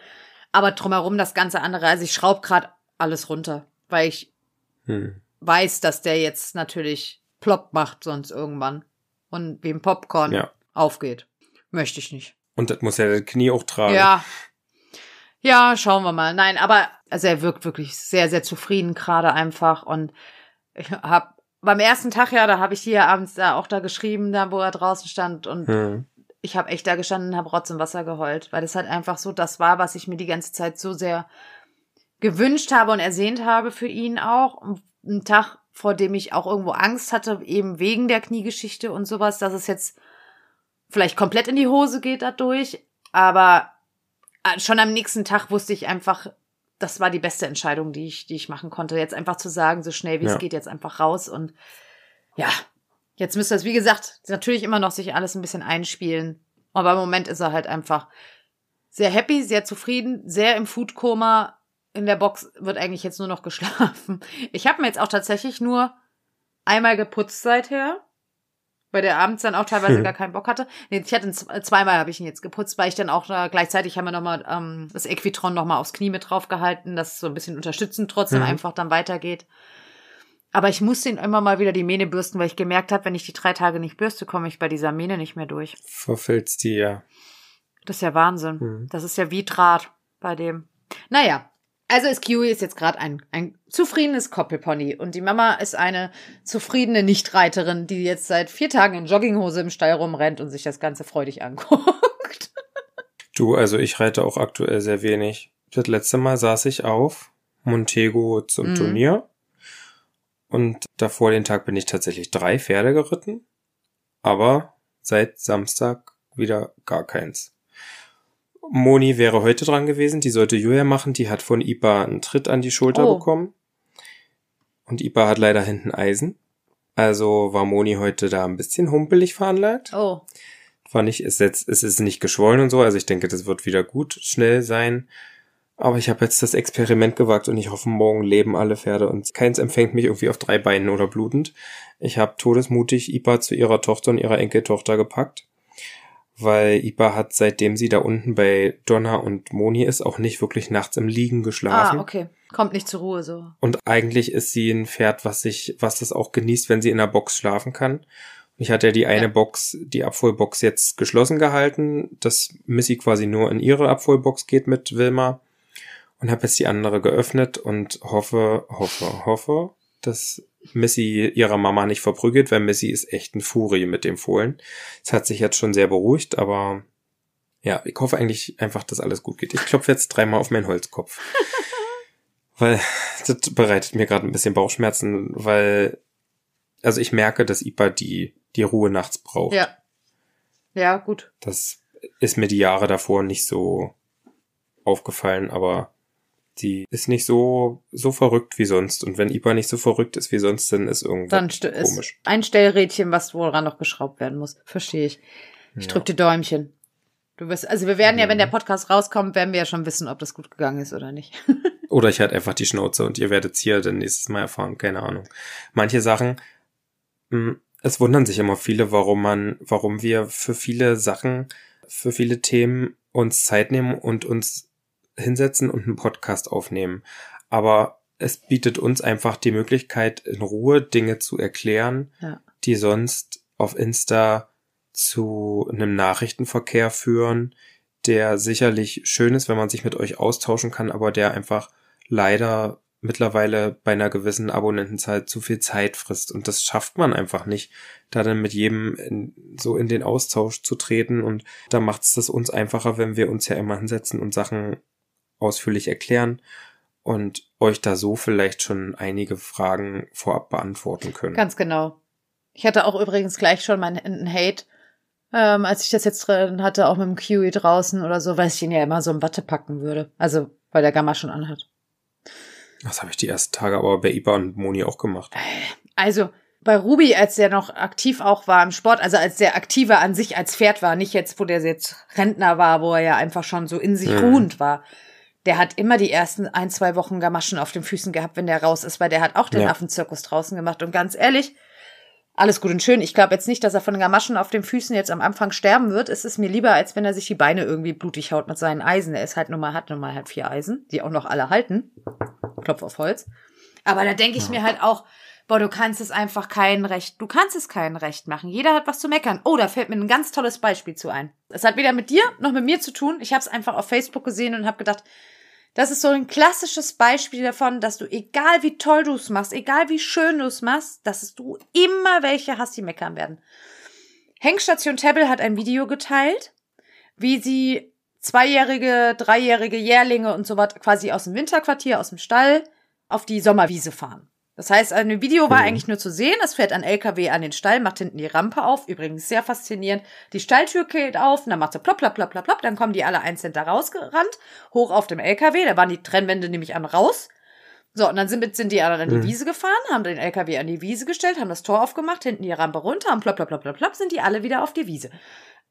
Aber drumherum das ganze andere, also ich schraube gerade alles runter, weil ich Hm. weiß, dass der jetzt natürlich plopp macht sonst irgendwann und wie ein Popcorn Ja. aufgeht. Möchte ich nicht. Und das muss ja das Knie auch tragen. Ja. Ja, schauen wir mal. Nein, aber also er wirkt wirklich sehr, sehr zufrieden gerade einfach. Und ich hab beim ersten Tag ja, da habe ich hier abends da auch da geschrieben, da wo er draußen stand und Hm. ich habe echt da gestanden und habe Rotz im Wasser geheult, weil das halt einfach so das war, was ich mir die ganze Zeit so sehr gewünscht habe und ersehnt habe für ihn auch. Ein Tag, vor dem ich auch irgendwo Angst hatte, eben wegen der Kniegeschichte und sowas, dass es jetzt vielleicht komplett in die Hose geht dadurch. Aber äh, schon am nächsten Tag wusste ich einfach, das war die beste Entscheidung, die ich, die ich machen konnte. Jetzt einfach zu sagen, so schnell wie Ja. es geht, jetzt einfach raus und ja, jetzt müsste es, wie gesagt, natürlich immer noch sich alles ein bisschen einspielen. Aber im Moment ist er halt einfach sehr happy, sehr zufrieden, sehr im Foodkoma. In der Box wird eigentlich jetzt nur noch [LAUGHS] geschlafen. Ich habe mir jetzt auch tatsächlich nur einmal geputzt seither, weil der abends dann auch teilweise hm. gar keinen Bock hatte. Nee, ich hatte zweimal habe ich ihn jetzt geputzt, weil ich dann auch da, gleichzeitig haben wir nochmal ähm, das Equitron nochmal aufs Knie mit drauf gehalten, dass so ein bisschen unterstützend trotzdem mhm. einfach dann weitergeht. Aber ich musste ihn immer mal wieder die Mähne bürsten, weil ich gemerkt habe, wenn ich die drei Tage nicht bürste, komme ich bei dieser Mähne nicht mehr durch. Verfilzt die, ja. Das ist ja Wahnsinn. Mhm. Das ist ja wie Draht bei dem. Naja, also ist Kiwi ist jetzt gerade ein, ein zufriedenes Koppelpony und die Mama ist eine zufriedene Nichtreiterin, die jetzt seit vier Tagen in Jogginghose im Stall rumrennt und sich das Ganze freudig anguckt. [LAUGHS] Du, also ich reite auch aktuell sehr wenig. Das letzte Mal saß ich auf Montego zum mhm. Turnier und davor den Tag bin ich tatsächlich drei Pferde geritten, aber seit Samstag wieder gar keins. Moni wäre heute dran gewesen, die sollte Julia machen, die hat von Ipa einen Tritt an die Schulter oh. bekommen. Und Ipa hat leider hinten Eisen. Also war Moni heute da ein bisschen humpelig veranlagt. Oh. War nicht, ist jetzt, es ist nicht geschwollen und so, also ich denke, das wird wieder gut, schnell sein. Aber ich habe jetzt das Experiment gewagt und ich hoffe, morgen leben alle Pferde und keins empfängt mich irgendwie auf drei Beinen oder blutend. Ich habe todesmutig Ipa zu ihrer Tochter und ihrer Enkeltochter gepackt weil Ipa hat, seitdem sie da unten bei Donna und Moni ist, auch nicht wirklich nachts im Liegen geschlafen. Ah, okay. Kommt nicht zur Ruhe so. Und eigentlich ist sie ein Pferd, was sich, was das auch genießt, wenn sie in der Box schlafen kann. Ich hatte ja die eine ja. Box, die Abholbox jetzt geschlossen gehalten, dass Missy quasi nur in ihre Abholbox geht mit Wilma und habe jetzt die andere geöffnet und hoffe, hoffe, hoffe, dass Missy ihrer Mama nicht verprügelt, weil Missy ist echt ein Furie mit dem Fohlen. Es hat sich jetzt schon sehr beruhigt, aber ja, ich hoffe eigentlich einfach, dass alles gut geht. Ich klopfe jetzt dreimal auf meinen Holzkopf. [LAUGHS] weil das bereitet mir gerade ein bisschen Bauchschmerzen, weil also ich merke, dass Ipa die die Ruhe nachts braucht. Ja. Ja, gut. Das ist mir die Jahre davor nicht so aufgefallen, aber die ist nicht so, so verrückt wie sonst. Und wenn Ipa nicht so verrückt ist wie sonst, dann ist irgendwas dann komisch. Ist ein Stellrädchen, was woran noch geschraubt werden muss. Verstehe ich. Ich ja. drück die Däumchen. Du wirst, also wir werden ja, wenn der Podcast rauskommt, werden wir ja schon wissen, ob das gut gegangen ist oder nicht. [LAUGHS] oder ich halt einfach die Schnauze und ihr werdet hier dann nächstes Mal erfahren, keine Ahnung. Manche Sachen, hm, es wundern sich immer viele, warum man, warum wir für viele Sachen, für viele Themen uns Zeit nehmen und uns hinsetzen und einen Podcast aufnehmen. Aber es bietet uns einfach die Möglichkeit, in Ruhe Dinge zu erklären, ja. die sonst auf Insta zu einem Nachrichtenverkehr führen, der sicherlich schön ist, wenn man sich mit euch austauschen kann, aber der einfach leider mittlerweile bei einer gewissen Abonnentenzahl zu viel Zeit frisst. Und das schafft man einfach nicht, da dann mit jedem in, so in den Austausch zu treten. Und da macht es das uns einfacher, wenn wir uns ja immer hinsetzen und Sachen ausführlich erklären und euch da so vielleicht schon einige Fragen vorab beantworten können. Ganz genau. Ich hatte auch übrigens gleich schon meinen Hate, ähm, als ich das jetzt drin hatte, auch mit dem Kiwi draußen oder so, weil ich ihn ja immer so im Watte packen würde. Also, weil der Gamma schon anhat. Das habe ich die ersten Tage aber bei Iba und Moni auch gemacht. Also, bei Ruby, als der noch aktiv auch war im Sport, also als der aktiver an sich als Pferd war, nicht jetzt, wo der jetzt Rentner war, wo er ja einfach schon so in sich mhm. ruhend war der hat immer die ersten ein, zwei Wochen Gamaschen auf den Füßen gehabt, wenn der raus ist, weil der hat auch den ja. Affenzirkus draußen gemacht. Und ganz ehrlich, alles gut und schön. Ich glaube jetzt nicht, dass er von Gamaschen auf den Füßen jetzt am Anfang sterben wird. Es ist mir lieber, als wenn er sich die Beine irgendwie blutig haut mit seinen Eisen. Er ist halt nun mal, hat nun mal halt vier Eisen, die auch noch alle halten. Klopf auf Holz. Aber da denke ich mir halt auch, boah, du kannst es einfach kein Recht, du kannst es kein Recht machen. Jeder hat was zu meckern. Oh, da fällt mir ein ganz tolles Beispiel zu ein. Es hat weder mit dir noch mit mir zu tun. Ich habe es einfach auf Facebook gesehen und habe gedacht, das ist so ein klassisches Beispiel davon, dass du, egal wie toll du es machst, egal wie schön du es machst, dass du immer welche hast, die meckern werden. Hengstation Tebble hat ein Video geteilt, wie sie zweijährige, dreijährige Jährlinge und so was quasi aus dem Winterquartier, aus dem Stall auf die Sommerwiese fahren. Das heißt, ein Video war mhm. eigentlich nur zu sehen. Es fährt ein LKW an den Stall, macht hinten die Rampe auf. Übrigens sehr faszinierend. Die Stalltür geht auf, und dann macht sie plopp, plopp, plopp, plopp, plopp. Dann kommen die alle einzeln da rausgerannt, hoch auf dem LKW. Da waren die Trennwände nämlich an raus. So, und dann sind, sind die alle an die mhm. Wiese gefahren, haben den LKW an die Wiese gestellt, haben das Tor aufgemacht, hinten die Rampe runter und plopp, plopp, plopp, plopp, plopp, sind die alle wieder auf die Wiese.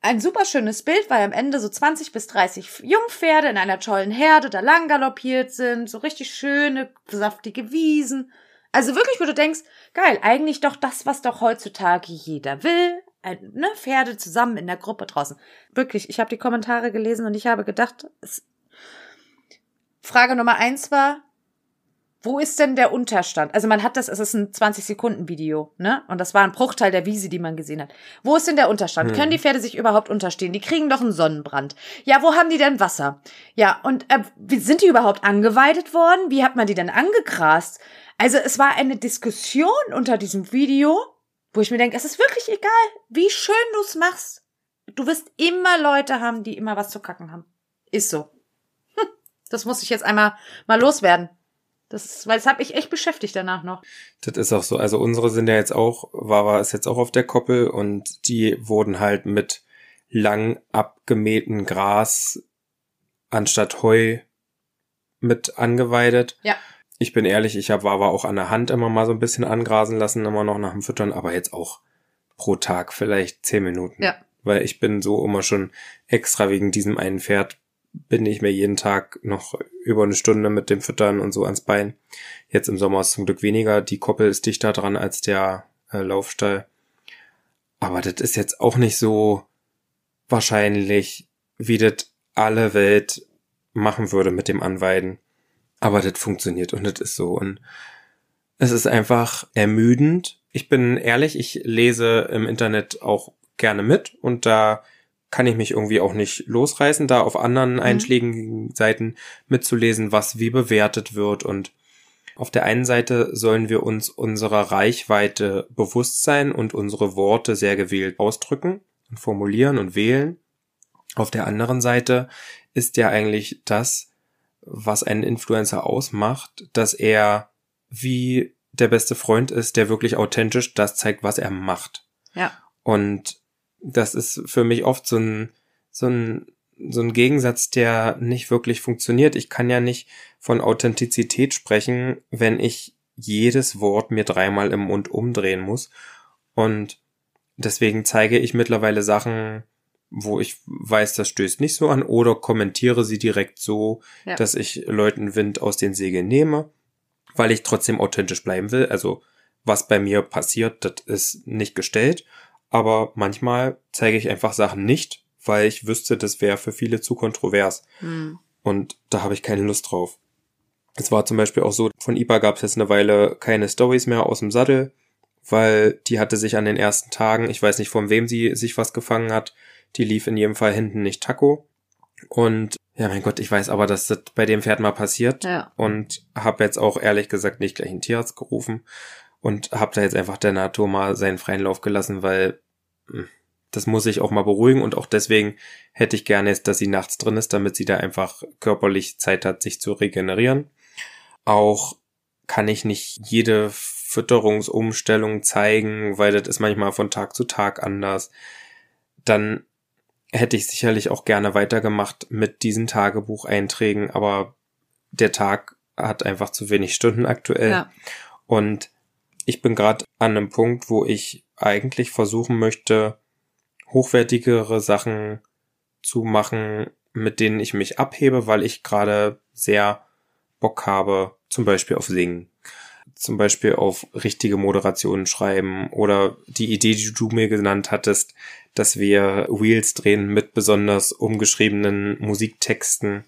ein super schönes Bild, weil am Ende so 20 bis 30 Jungpferde in einer tollen Herde da lang galoppiert sind, so richtig schöne, saftige Wiesen. Also wirklich, wo du denkst, geil, eigentlich doch das, was doch heutzutage jeder will. Ein, ne, Pferde zusammen in der Gruppe draußen. Wirklich, ich habe die Kommentare gelesen und ich habe gedacht, es Frage Nummer eins war, wo ist denn der Unterstand? Also man hat das, es ist ein 20-Sekunden-Video, ne? Und das war ein Bruchteil der Wiese, die man gesehen hat. Wo ist denn der Unterstand? Hm. Können die Pferde sich überhaupt unterstehen? Die kriegen doch einen Sonnenbrand. Ja, wo haben die denn Wasser? Ja, und äh, wie sind die überhaupt angeweidet worden? Wie hat man die denn angegrast? Also es war eine Diskussion unter diesem Video, wo ich mir denke, es ist wirklich egal, wie schön du es machst. Du wirst immer Leute haben, die immer was zu kacken haben. Ist so. Hm, das muss ich jetzt einmal mal loswerden. Das, weil das hat mich echt beschäftigt danach noch. Das ist auch so. Also unsere sind ja jetzt auch, Vava ist jetzt auch auf der Koppel und die wurden halt mit lang abgemähten Gras anstatt Heu mit angeweidet. Ja. Ich bin ehrlich, ich habe Wawa auch an der Hand immer mal so ein bisschen angrasen lassen, immer noch nach dem Füttern, aber jetzt auch pro Tag vielleicht zehn Minuten. Ja. Weil ich bin so immer schon extra wegen diesem einen Pferd bin ich mir jeden Tag noch über eine Stunde mit dem Füttern und so ans Bein. Jetzt im Sommer ist zum Glück weniger. Die Koppel ist dichter dran als der äh, Laufstall. Aber das ist jetzt auch nicht so wahrscheinlich, wie das alle Welt machen würde mit dem Anweiden. Aber das funktioniert und das ist so. Und es ist einfach ermüdend. Ich bin ehrlich, ich lese im Internet auch gerne mit und da kann ich mich irgendwie auch nicht losreißen, da auf anderen mhm. einschlägigen Seiten mitzulesen, was wie bewertet wird. Und auf der einen Seite sollen wir uns unserer Reichweite bewusst sein und unsere Worte sehr gewählt ausdrücken und formulieren und wählen. Auf der anderen Seite ist ja eigentlich das, was einen Influencer ausmacht, dass er wie der beste Freund ist, der wirklich authentisch das zeigt, was er macht. Ja. Und das ist für mich oft so ein, so ein, so ein Gegensatz, der nicht wirklich funktioniert. Ich kann ja nicht von Authentizität sprechen, wenn ich jedes Wort mir dreimal im Mund umdrehen muss. Und deswegen zeige ich mittlerweile Sachen, wo ich weiß, das stößt nicht so an, oder kommentiere sie direkt so, ja. dass ich Leuten Wind aus den Segeln nehme, weil ich trotzdem authentisch bleiben will. Also was bei mir passiert, das ist nicht gestellt aber manchmal zeige ich einfach Sachen nicht, weil ich wüsste, das wäre für viele zu kontrovers. Mhm. Und da habe ich keine Lust drauf. Es war zum Beispiel auch so, von IPA gab es jetzt eine Weile keine Stories mehr aus dem Sattel, weil die hatte sich an den ersten Tagen, ich weiß nicht von wem sie sich was gefangen hat, die lief in jedem Fall hinten nicht Taco. Und ja, mein Gott, ich weiß aber, dass das bei dem Pferd mal passiert. Ja. Und habe jetzt auch ehrlich gesagt nicht gleich einen Tierarzt gerufen und habe da jetzt einfach der Natur mal seinen freien Lauf gelassen, weil hm, das muss ich auch mal beruhigen und auch deswegen hätte ich gerne jetzt, dass sie nachts drin ist, damit sie da einfach körperlich Zeit hat, sich zu regenerieren. Auch kann ich nicht jede Fütterungsumstellung zeigen, weil das ist manchmal von Tag zu Tag anders. Dann hätte ich sicherlich auch gerne weitergemacht mit diesen Tagebucheinträgen, aber der Tag hat einfach zu wenig Stunden aktuell. Ja. Und ich bin gerade an einem Punkt, wo ich eigentlich versuchen möchte, hochwertigere Sachen zu machen, mit denen ich mich abhebe, weil ich gerade sehr Bock habe, zum Beispiel auf Singen, zum Beispiel auf richtige Moderationen schreiben oder die Idee, die du mir genannt hattest, dass wir Wheels drehen mit besonders umgeschriebenen Musiktexten.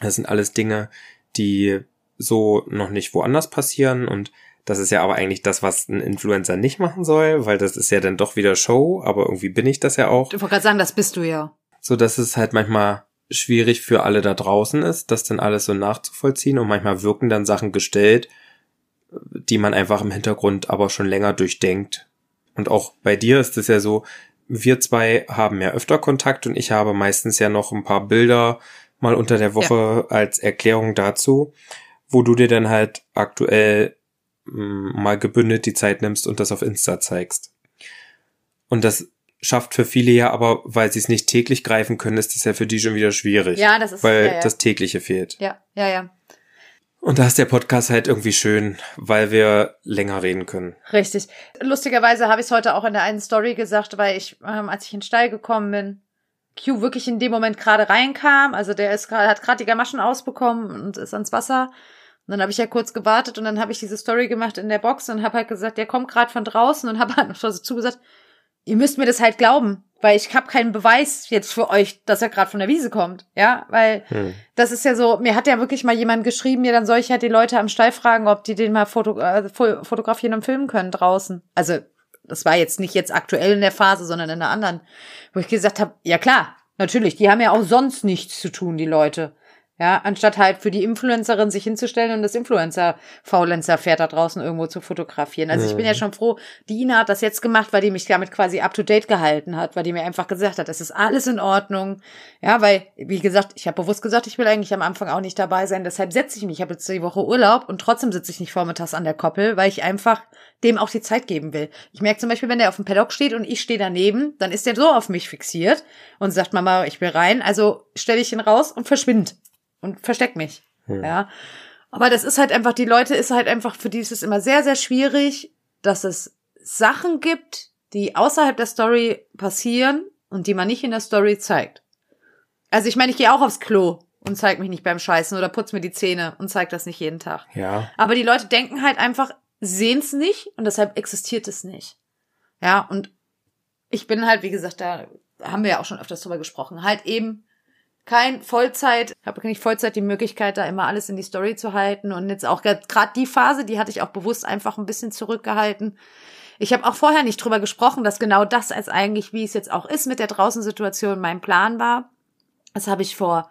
Das sind alles Dinge, die so noch nicht woanders passieren und das ist ja aber eigentlich das, was ein Influencer nicht machen soll, weil das ist ja dann doch wieder Show, aber irgendwie bin ich das ja auch. Ich wollte gerade sagen, das bist du ja. So dass es halt manchmal schwierig für alle da draußen ist, das dann alles so nachzuvollziehen und manchmal wirken dann Sachen gestellt, die man einfach im Hintergrund aber schon länger durchdenkt. Und auch bei dir ist es ja so, wir zwei haben ja öfter Kontakt und ich habe meistens ja noch ein paar Bilder mal unter der Woche ja. als Erklärung dazu, wo du dir dann halt aktuell mal gebündelt die Zeit nimmst und das auf Insta zeigst. Und das schafft für viele ja aber, weil sie es nicht täglich greifen können, ist das ja für die schon wieder schwierig. Ja, das ist weil ja, ja. das tägliche fehlt. Ja, ja, ja. Und da ist der Podcast halt irgendwie schön, weil wir länger reden können. Richtig. Lustigerweise habe ich es heute auch in der einen Story gesagt, weil ich, ähm, als ich in den Stall gekommen bin, Q wirklich in dem Moment gerade reinkam. Also der ist gerade, hat gerade die Gamaschen ausbekommen und ist ans Wasser. Und dann habe ich ja kurz gewartet und dann habe ich diese Story gemacht in der Box und habe halt gesagt, der kommt gerade von draußen und [LAUGHS] habe halt noch dazu gesagt, ihr müsst mir das halt glauben weil ich habe keinen Beweis jetzt für euch, dass er gerade von der Wiese kommt, ja, weil hm. das ist ja so, mir hat ja wirklich mal jemand geschrieben, ja, dann soll ich halt die Leute am Stall fragen, ob die den mal foto äh, fotografieren und filmen können draußen. Also das war jetzt nicht jetzt aktuell in der Phase, sondern in einer anderen, wo ich gesagt habe, ja klar, natürlich, die haben ja auch sonst nichts zu tun, die Leute. Ja, anstatt halt für die Influencerin sich hinzustellen und das Influencer-Faulenzer-Pferd da draußen irgendwo zu fotografieren. Also ich bin ja mhm. schon froh, die Ina hat das jetzt gemacht, weil die mich damit quasi up to date gehalten hat, weil die mir einfach gesagt hat, es ist alles in Ordnung. Ja, weil, wie gesagt, ich habe bewusst gesagt, ich will eigentlich am Anfang auch nicht dabei sein, deshalb setze ich mich. Ich habe jetzt die Woche Urlaub und trotzdem sitze ich nicht vormittags an der Koppel, weil ich einfach dem auch die Zeit geben will. Ich merke zum Beispiel, wenn der auf dem Paddock steht und ich stehe daneben, dann ist der so auf mich fixiert und sagt, Mama, ich will rein. Also stelle ich ihn raus und verschwind und versteck mich. Hm. Ja. Aber das ist halt einfach, die Leute ist halt einfach, für die ist es immer sehr, sehr schwierig, dass es Sachen gibt, die außerhalb der Story passieren und die man nicht in der Story zeigt. Also ich meine, ich gehe auch aufs Klo und zeig mich nicht beim Scheißen oder putz mir die Zähne und zeig das nicht jeden Tag. Ja. Aber die Leute denken halt einfach, sehen es nicht und deshalb existiert es nicht. Ja, und ich bin halt, wie gesagt, da haben wir ja auch schon öfters drüber gesprochen, halt eben kein Vollzeit, habe nicht Vollzeit die Möglichkeit, da immer alles in die Story zu halten. Und jetzt auch gerade die Phase, die hatte ich auch bewusst einfach ein bisschen zurückgehalten. Ich habe auch vorher nicht drüber gesprochen, dass genau das als eigentlich, wie es jetzt auch ist mit der Draußensituation, mein Plan war. Das habe ich vor,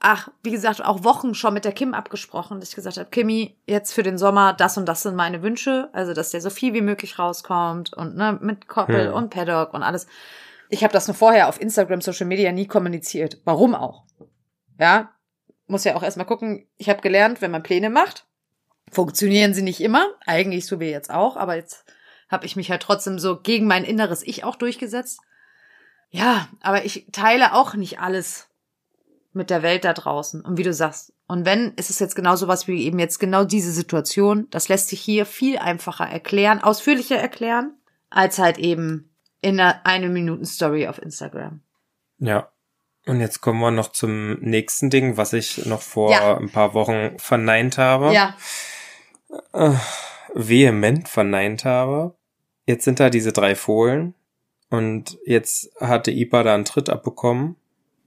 ach, wie gesagt, auch Wochen schon mit der Kim abgesprochen, dass ich gesagt habe, Kimi, jetzt für den Sommer, das und das sind meine Wünsche. Also, dass der so viel wie möglich rauskommt und ne, mit Koppel hm. und Paddock und alles. Ich habe das nur vorher auf Instagram, Social Media nie kommuniziert. Warum auch? Ja, muss ja auch erstmal gucken. Ich habe gelernt, wenn man Pläne macht, funktionieren sie nicht immer. Eigentlich so wie jetzt auch, aber jetzt habe ich mich halt trotzdem so gegen mein inneres Ich auch durchgesetzt. Ja, aber ich teile auch nicht alles mit der Welt da draußen. Und wie du sagst, und wenn, ist es jetzt genau sowas wie eben jetzt genau diese Situation. Das lässt sich hier viel einfacher erklären, ausführlicher erklären, als halt eben in einer eine Minuten Story auf Instagram. Ja. Und jetzt kommen wir noch zum nächsten Ding, was ich noch vor ja. ein paar Wochen verneint habe. Ja. Äh, vehement verneint habe. Jetzt sind da diese drei Fohlen. Und jetzt hatte Ipa da einen Tritt abbekommen.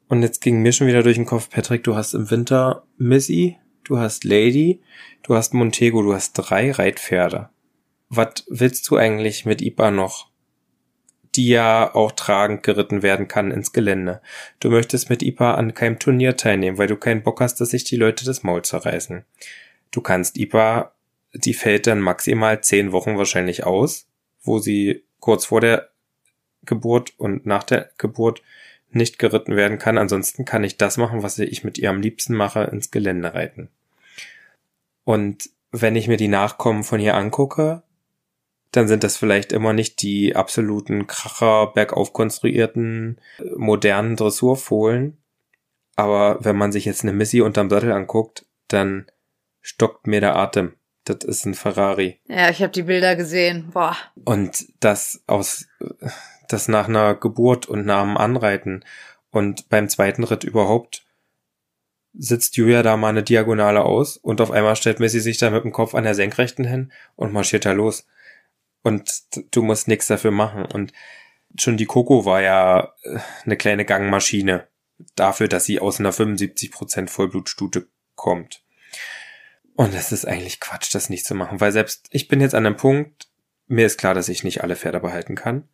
Und jetzt ging mir schon wieder durch den Kopf, Patrick, du hast im Winter Missy, du hast Lady, du hast Montego, du hast drei Reitpferde. Was willst du eigentlich mit Ipa noch? Die ja auch tragend geritten werden kann ins Gelände. Du möchtest mit IPA an keinem Turnier teilnehmen, weil du keinen Bock hast, dass sich die Leute das Maul zerreißen. Du kannst IPA, die fällt dann maximal zehn Wochen wahrscheinlich aus, wo sie kurz vor der Geburt und nach der Geburt nicht geritten werden kann. Ansonsten kann ich das machen, was ich mit ihr am liebsten mache, ins Gelände reiten. Und wenn ich mir die Nachkommen von ihr angucke, dann sind das vielleicht immer nicht die absoluten Kracher bergauf konstruierten modernen Dressurfohlen. Aber wenn man sich jetzt eine Missy unterm Sattel anguckt, dann stockt mir der Atem. Das ist ein Ferrari. Ja, ich habe die Bilder gesehen. Boah. Und das aus das nach einer Geburt und nach dem Anreiten und beim zweiten Ritt überhaupt sitzt Julia da mal eine Diagonale aus und auf einmal stellt Missy sich da mit dem Kopf an der Senkrechten hin und marschiert da los und du musst nichts dafür machen. Und schon die Coco war ja äh, eine kleine Gangmaschine dafür, dass sie aus einer 75% Vollblutstute kommt. Und es ist eigentlich Quatsch, das nicht zu machen, weil selbst ich bin jetzt an einem Punkt, mir ist klar, dass ich nicht alle Pferde behalten kann.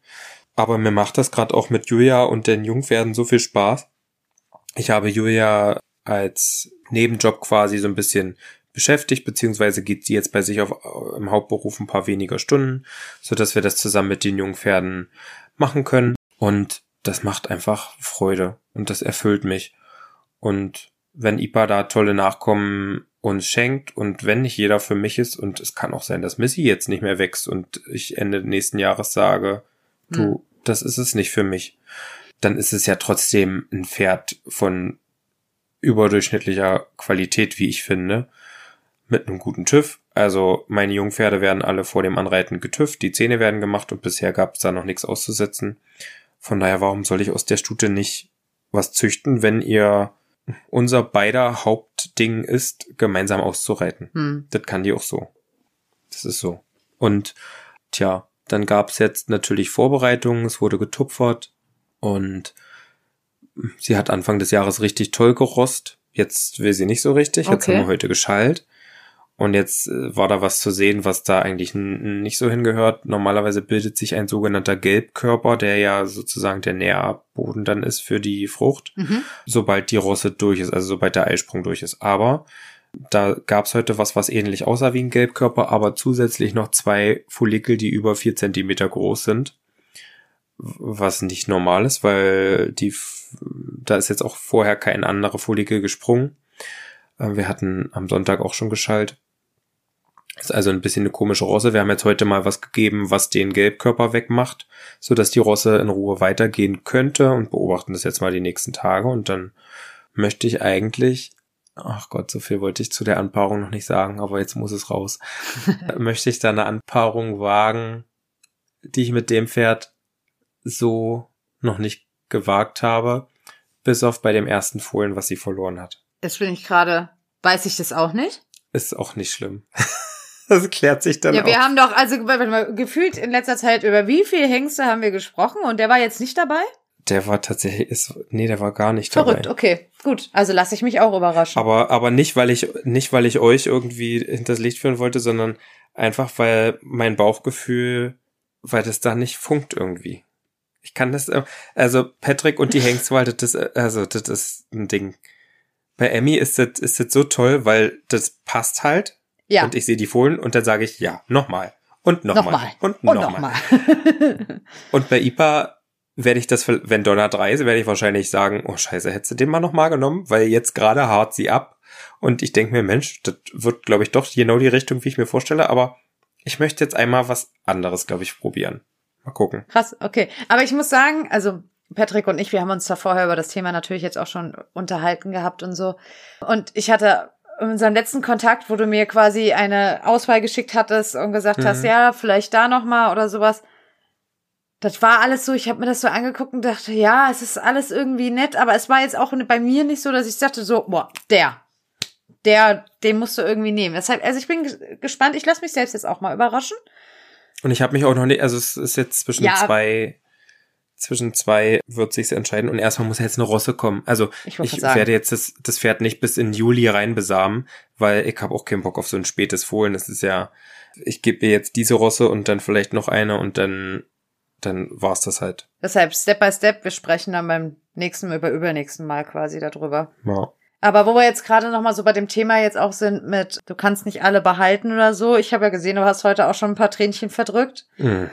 Aber mir macht das gerade auch mit Julia und den Jungpferden so viel Spaß. Ich habe Julia als Nebenjob quasi so ein bisschen beschäftigt, beziehungsweise geht sie jetzt bei sich auf, im Hauptberuf ein paar weniger Stunden, so dass wir das zusammen mit den jungen Pferden machen können. Und das macht einfach Freude und das erfüllt mich. Und wenn IPA da tolle Nachkommen uns schenkt und wenn nicht jeder für mich ist und es kann auch sein, dass Missy jetzt nicht mehr wächst und ich Ende nächsten Jahres sage, du, hm. das ist es nicht für mich, dann ist es ja trotzdem ein Pferd von überdurchschnittlicher Qualität, wie ich finde. Mit einem guten TÜV. Also meine Jungpferde werden alle vor dem Anreiten getüfft, die Zähne werden gemacht und bisher gab es da noch nichts auszusetzen. Von daher, warum soll ich aus der Stute nicht was züchten, wenn ihr unser beider Hauptding ist, gemeinsam auszureiten. Hm. Das kann die auch so. Das ist so. Und tja, dann gab's jetzt natürlich Vorbereitungen, es wurde getupfert und sie hat Anfang des Jahres richtig toll gerost. Jetzt will sie nicht so richtig. Jetzt okay. haben wir heute geschallt. Und jetzt äh, war da was zu sehen, was da eigentlich nicht so hingehört. Normalerweise bildet sich ein sogenannter Gelbkörper, der ja sozusagen der Nährboden dann ist für die Frucht, mhm. sobald die Rosse durch ist, also sobald der Eisprung durch ist. Aber da gab's heute was, was ähnlich aussah wie ein Gelbkörper, aber zusätzlich noch zwei Follikel, die über vier Zentimeter groß sind. Was nicht normal ist, weil die, da ist jetzt auch vorher kein anderer Follikel gesprungen. Äh, wir hatten am Sonntag auch schon geschallt. Ist also ein bisschen eine komische Rosse. Wir haben jetzt heute mal was gegeben, was den Gelbkörper wegmacht, so dass die Rosse in Ruhe weitergehen könnte und beobachten das jetzt mal die nächsten Tage und dann möchte ich eigentlich ach Gott, so viel wollte ich zu der Anpaarung noch nicht sagen, aber jetzt muss es raus. [LAUGHS] möchte ich da eine Anpaarung wagen, die ich mit dem Pferd so noch nicht gewagt habe, bis auf bei dem ersten Fohlen, was sie verloren hat. Jetzt bin ich gerade, weiß ich das auch nicht? Ist auch nicht schlimm. Das klärt sich dann Ja, wir haben doch, also gefühlt in letzter Zeit über wie viele Hengste haben wir gesprochen und der war jetzt nicht dabei? Der war tatsächlich, ist, nee, der war gar nicht Verrückt, dabei. okay, gut. Also lasse ich mich auch überraschen. Aber, aber nicht, weil ich, nicht, weil ich euch irgendwie hinters Licht führen wollte, sondern einfach, weil mein Bauchgefühl, weil das da nicht funkt irgendwie. Ich kann das, äh, also Patrick und die [LAUGHS] Hengstwalde, das, äh, also das ist ein Ding. Bei Emmy ist das, ist das so toll, weil das passt halt. Ja. Und ich sehe die Fohlen und dann sage ich, ja, nochmal. Und nochmal. Noch und nochmal. Und, noch [LAUGHS] und bei IPA werde ich das, wenn Donner 3 ist, werde ich wahrscheinlich sagen, oh scheiße, hättest du den mal nochmal genommen, weil jetzt gerade hart sie ab. Und ich denke mir, Mensch, das wird, glaube ich, doch genau die Richtung, wie ich mir vorstelle, aber ich möchte jetzt einmal was anderes, glaube ich, probieren. Mal gucken. Krass, okay. Aber ich muss sagen, also Patrick und ich, wir haben uns da vorher über das Thema natürlich jetzt auch schon unterhalten gehabt und so. Und ich hatte in unserem letzten Kontakt, wo du mir quasi eine Auswahl geschickt hattest und gesagt mhm. hast, ja, vielleicht da noch mal oder sowas. Das war alles so, ich habe mir das so angeguckt und dachte, ja, es ist alles irgendwie nett, aber es war jetzt auch bei mir nicht so, dass ich sagte so, boah, der, der, den musst du irgendwie nehmen. Deshalb, also ich bin gespannt, ich lasse mich selbst jetzt auch mal überraschen. Und ich habe mich auch noch nicht, also es ist jetzt zwischen ja, zwei zwischen zwei wird sich's entscheiden und erstmal muss jetzt eine Rosse kommen. Also ich, ich werde jetzt das, das Pferd nicht bis in Juli rein besamen, weil ich habe auch keinen Bock auf so ein spätes Fohlen. Das ist ja, ich gebe mir jetzt diese Rosse und dann vielleicht noch eine und dann dann war's das halt. Deshalb Step by Step. Wir sprechen dann beim nächsten über übernächsten Mal quasi darüber. Ja. Aber wo wir jetzt gerade noch mal so bei dem Thema jetzt auch sind mit, du kannst nicht alle behalten oder so. Ich habe ja gesehen, du hast heute auch schon ein paar Tränchen verdrückt. Mhm.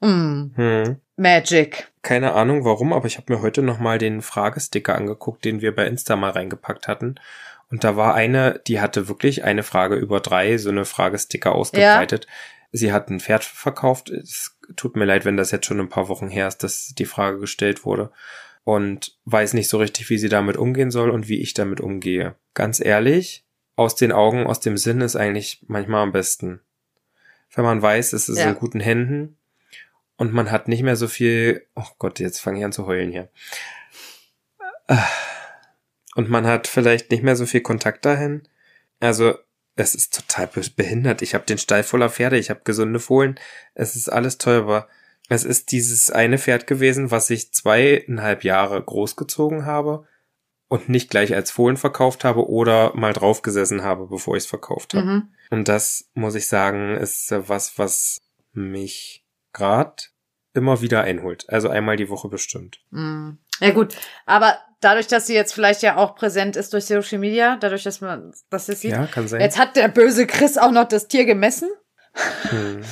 Mm. Hm. Magic. Keine Ahnung warum, aber ich habe mir heute noch mal den Fragesticker angeguckt, den wir bei Insta mal reingepackt hatten. Und da war eine, die hatte wirklich eine Frage über drei, so eine Fragesticker ausgebreitet. Ja. Sie hat ein Pferd verkauft. Es tut mir leid, wenn das jetzt schon ein paar Wochen her ist, dass die Frage gestellt wurde. Und weiß nicht so richtig, wie sie damit umgehen soll und wie ich damit umgehe. Ganz ehrlich, aus den Augen, aus dem Sinn ist eigentlich manchmal am besten. Wenn man weiß, es ist ja. in guten Händen, und man hat nicht mehr so viel, oh Gott, jetzt fange ich an zu heulen hier. Und man hat vielleicht nicht mehr so viel Kontakt dahin. Also, es ist total behindert. Ich habe den Stall voller Pferde, ich habe gesunde Fohlen. Es ist alles toll, aber es ist dieses eine Pferd gewesen, was ich zweieinhalb Jahre großgezogen habe und nicht gleich als Fohlen verkauft habe oder mal draufgesessen habe, bevor ich es verkauft habe. Mhm. Und das, muss ich sagen, ist was, was mich grad immer wieder einholt. Also einmal die Woche bestimmt. Mm. Ja gut, aber dadurch, dass sie jetzt vielleicht ja auch präsent ist durch Social Media, dadurch, dass man das sieht. Ja, kann sein. Jetzt hat der böse Chris auch noch das Tier gemessen. Hm.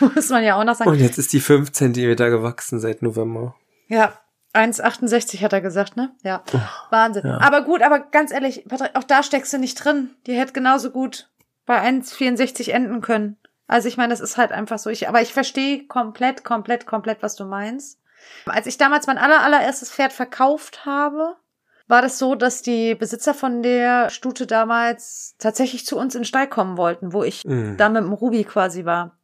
[LAUGHS] Muss man ja auch noch sagen. Und jetzt ist die fünf Zentimeter gewachsen seit November. Ja, 1,68 hat er gesagt, ne? Ja. Oh, Wahnsinn. Ja. Aber gut, aber ganz ehrlich, Patrick, auch da steckst du nicht drin. Die hätte genauso gut bei 1,64 enden können. Also ich meine, das ist halt einfach so. Ich, aber ich verstehe komplett, komplett, komplett, was du meinst. Als ich damals mein aller, allererstes Pferd verkauft habe, war das so, dass die Besitzer von der Stute damals tatsächlich zu uns in den Stall kommen wollten, wo ich mhm. da mit dem Ruby quasi war.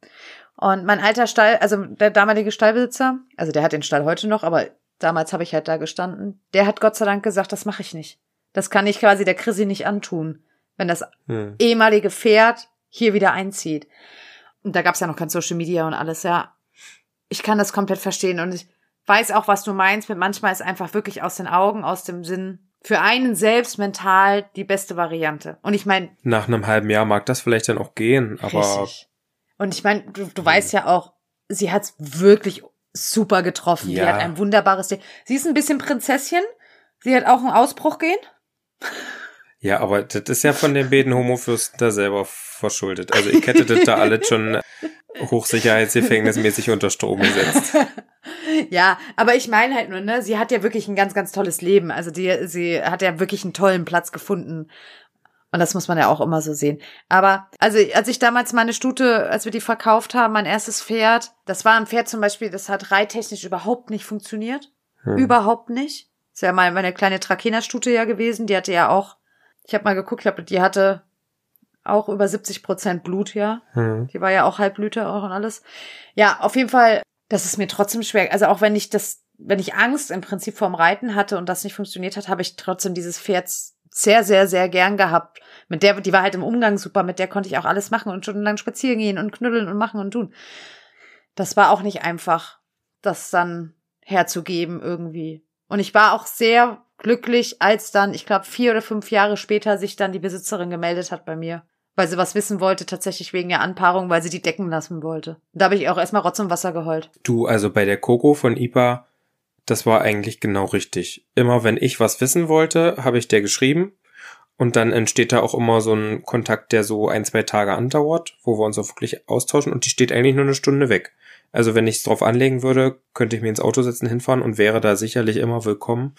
Und mein alter Stall, also der damalige Stallbesitzer, also der hat den Stall heute noch, aber damals habe ich halt da gestanden, der hat Gott sei Dank gesagt, das mache ich nicht. Das kann ich quasi der Chrissy nicht antun, wenn das hm. ehemalige Pferd hier wieder einzieht. Da gab's ja noch kein Social Media und alles, ja. Ich kann das komplett verstehen und ich weiß auch, was du meinst. Mit manchmal ist einfach wirklich aus den Augen, aus dem Sinn für einen selbst mental die beste Variante. Und ich meine. Nach einem halben Jahr mag das vielleicht dann auch gehen, aber. Richtig. Und ich meine, du, du weißt ja auch, sie hat's wirklich super getroffen. Ja. Die hat ein wunderbares Ding. Sie ist ein bisschen Prinzesschen. Sie hat auch einen Ausbruch gehen. Ja, aber das ist ja von den beiden Homofürsten da selber verschuldet. Also ich hätte das da alles schon hochsicherheitsgefängnismäßig unter Strom gesetzt. [LAUGHS] Ja, aber ich meine halt nur, ne, sie hat ja wirklich ein ganz, ganz tolles Leben. Also die, sie hat ja wirklich einen tollen Platz gefunden. Und das muss man ja auch immer so sehen. Aber, also, als ich damals meine Stute, als wir die verkauft haben, mein erstes Pferd, das war ein Pferd zum Beispiel, das hat reittechnisch überhaupt nicht funktioniert. Hm. Überhaupt nicht. Das ist ja mal meine kleine Trakehner-Stute ja gewesen. Die hatte ja auch, ich habe mal geguckt, ich glaube, die hatte auch über 70 Prozent Blut, ja. Hm. Die war ja auch Halbblüte auch und alles. Ja, auf jeden Fall, das ist mir trotzdem schwer. Also auch wenn ich das, wenn ich Angst im Prinzip vorm Reiten hatte und das nicht funktioniert hat, habe ich trotzdem dieses Pferd sehr, sehr, sehr gern gehabt. Mit der, die war halt im Umgang super, mit der konnte ich auch alles machen und stundenlang spazieren gehen und knuddeln und machen und tun. Das war auch nicht einfach, das dann herzugeben irgendwie. Und ich war auch sehr glücklich, als dann, ich glaube, vier oder fünf Jahre später sich dann die Besitzerin gemeldet hat bei mir. Weil sie was wissen wollte, tatsächlich wegen der Anpaarung, weil sie die decken lassen wollte. Da habe ich auch erstmal Rotz und Wasser geheult. Du, also bei der Coco von IPA das war eigentlich genau richtig. Immer wenn ich was wissen wollte, habe ich der geschrieben. Und dann entsteht da auch immer so ein Kontakt, der so ein, zwei Tage andauert, wo wir uns auch wirklich austauschen und die steht eigentlich nur eine Stunde weg. Also wenn ich es drauf anlegen würde, könnte ich mir ins Auto setzen, hinfahren und wäre da sicherlich immer willkommen.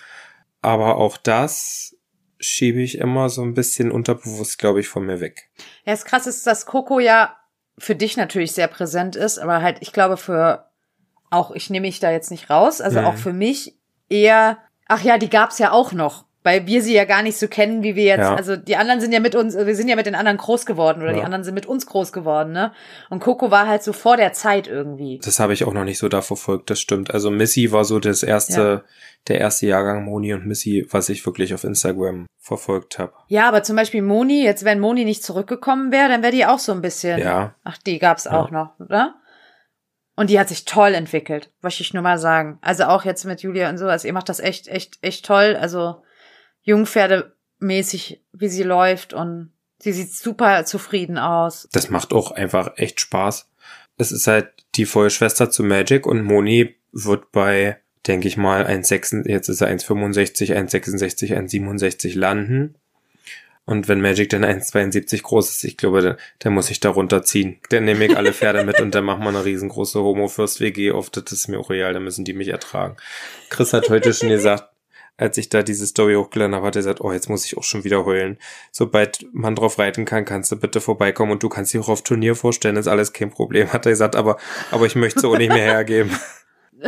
Aber auch das schiebe ich immer so ein bisschen unterbewusst, glaube ich, von mir weg. Ja, das krass ist, dass Coco ja für dich natürlich sehr präsent ist, aber halt, ich glaube, für auch, ich nehme mich da jetzt nicht raus, also mhm. auch für mich eher, ach ja, die gab's ja auch noch weil wir sie ja gar nicht so kennen, wie wir jetzt, ja. also die anderen sind ja mit uns, wir sind ja mit den anderen groß geworden oder ja. die anderen sind mit uns groß geworden, ne? Und Coco war halt so vor der Zeit irgendwie. Das habe ich auch noch nicht so da verfolgt, das stimmt. Also Missy war so das erste, ja. der erste Jahrgang Moni und Missy, was ich wirklich auf Instagram verfolgt habe. Ja, aber zum Beispiel Moni, jetzt wenn Moni nicht zurückgekommen wäre, dann wäre die auch so ein bisschen. Ja. Ach, die gab's auch noch, oder? Und die hat sich toll entwickelt, möchte ich nur mal sagen. Also auch jetzt mit Julia und so, also ihr macht das echt, echt, echt toll. Also Jungpferdemäßig, wie sie läuft und sie sieht super zufrieden aus. Das macht auch einfach echt Spaß. Es ist halt die Vollschwester zu Magic und Moni wird bei, denke ich mal, 1,6, jetzt ist er 1,65, 1,66, 1,67 landen. Und wenn Magic dann 1,72 groß ist, ich glaube, dann, dann muss ich da runterziehen. Dann nehme ich alle Pferde mit und dann machen wir eine riesengroße Homo-Fürst-WG auf. Das ist mir auch real, dann müssen die mich ertragen. Chris hat heute schon gesagt, als ich da diese Story hochgeladen habe, hat er gesagt, oh, jetzt muss ich auch schon wieder heulen. Sobald man drauf reiten kann, kannst du bitte vorbeikommen und du kannst dich auch auf Turnier vorstellen, ist alles kein Problem, hat er gesagt, aber, aber ich möchte es auch nicht mehr hergeben. [LAUGHS]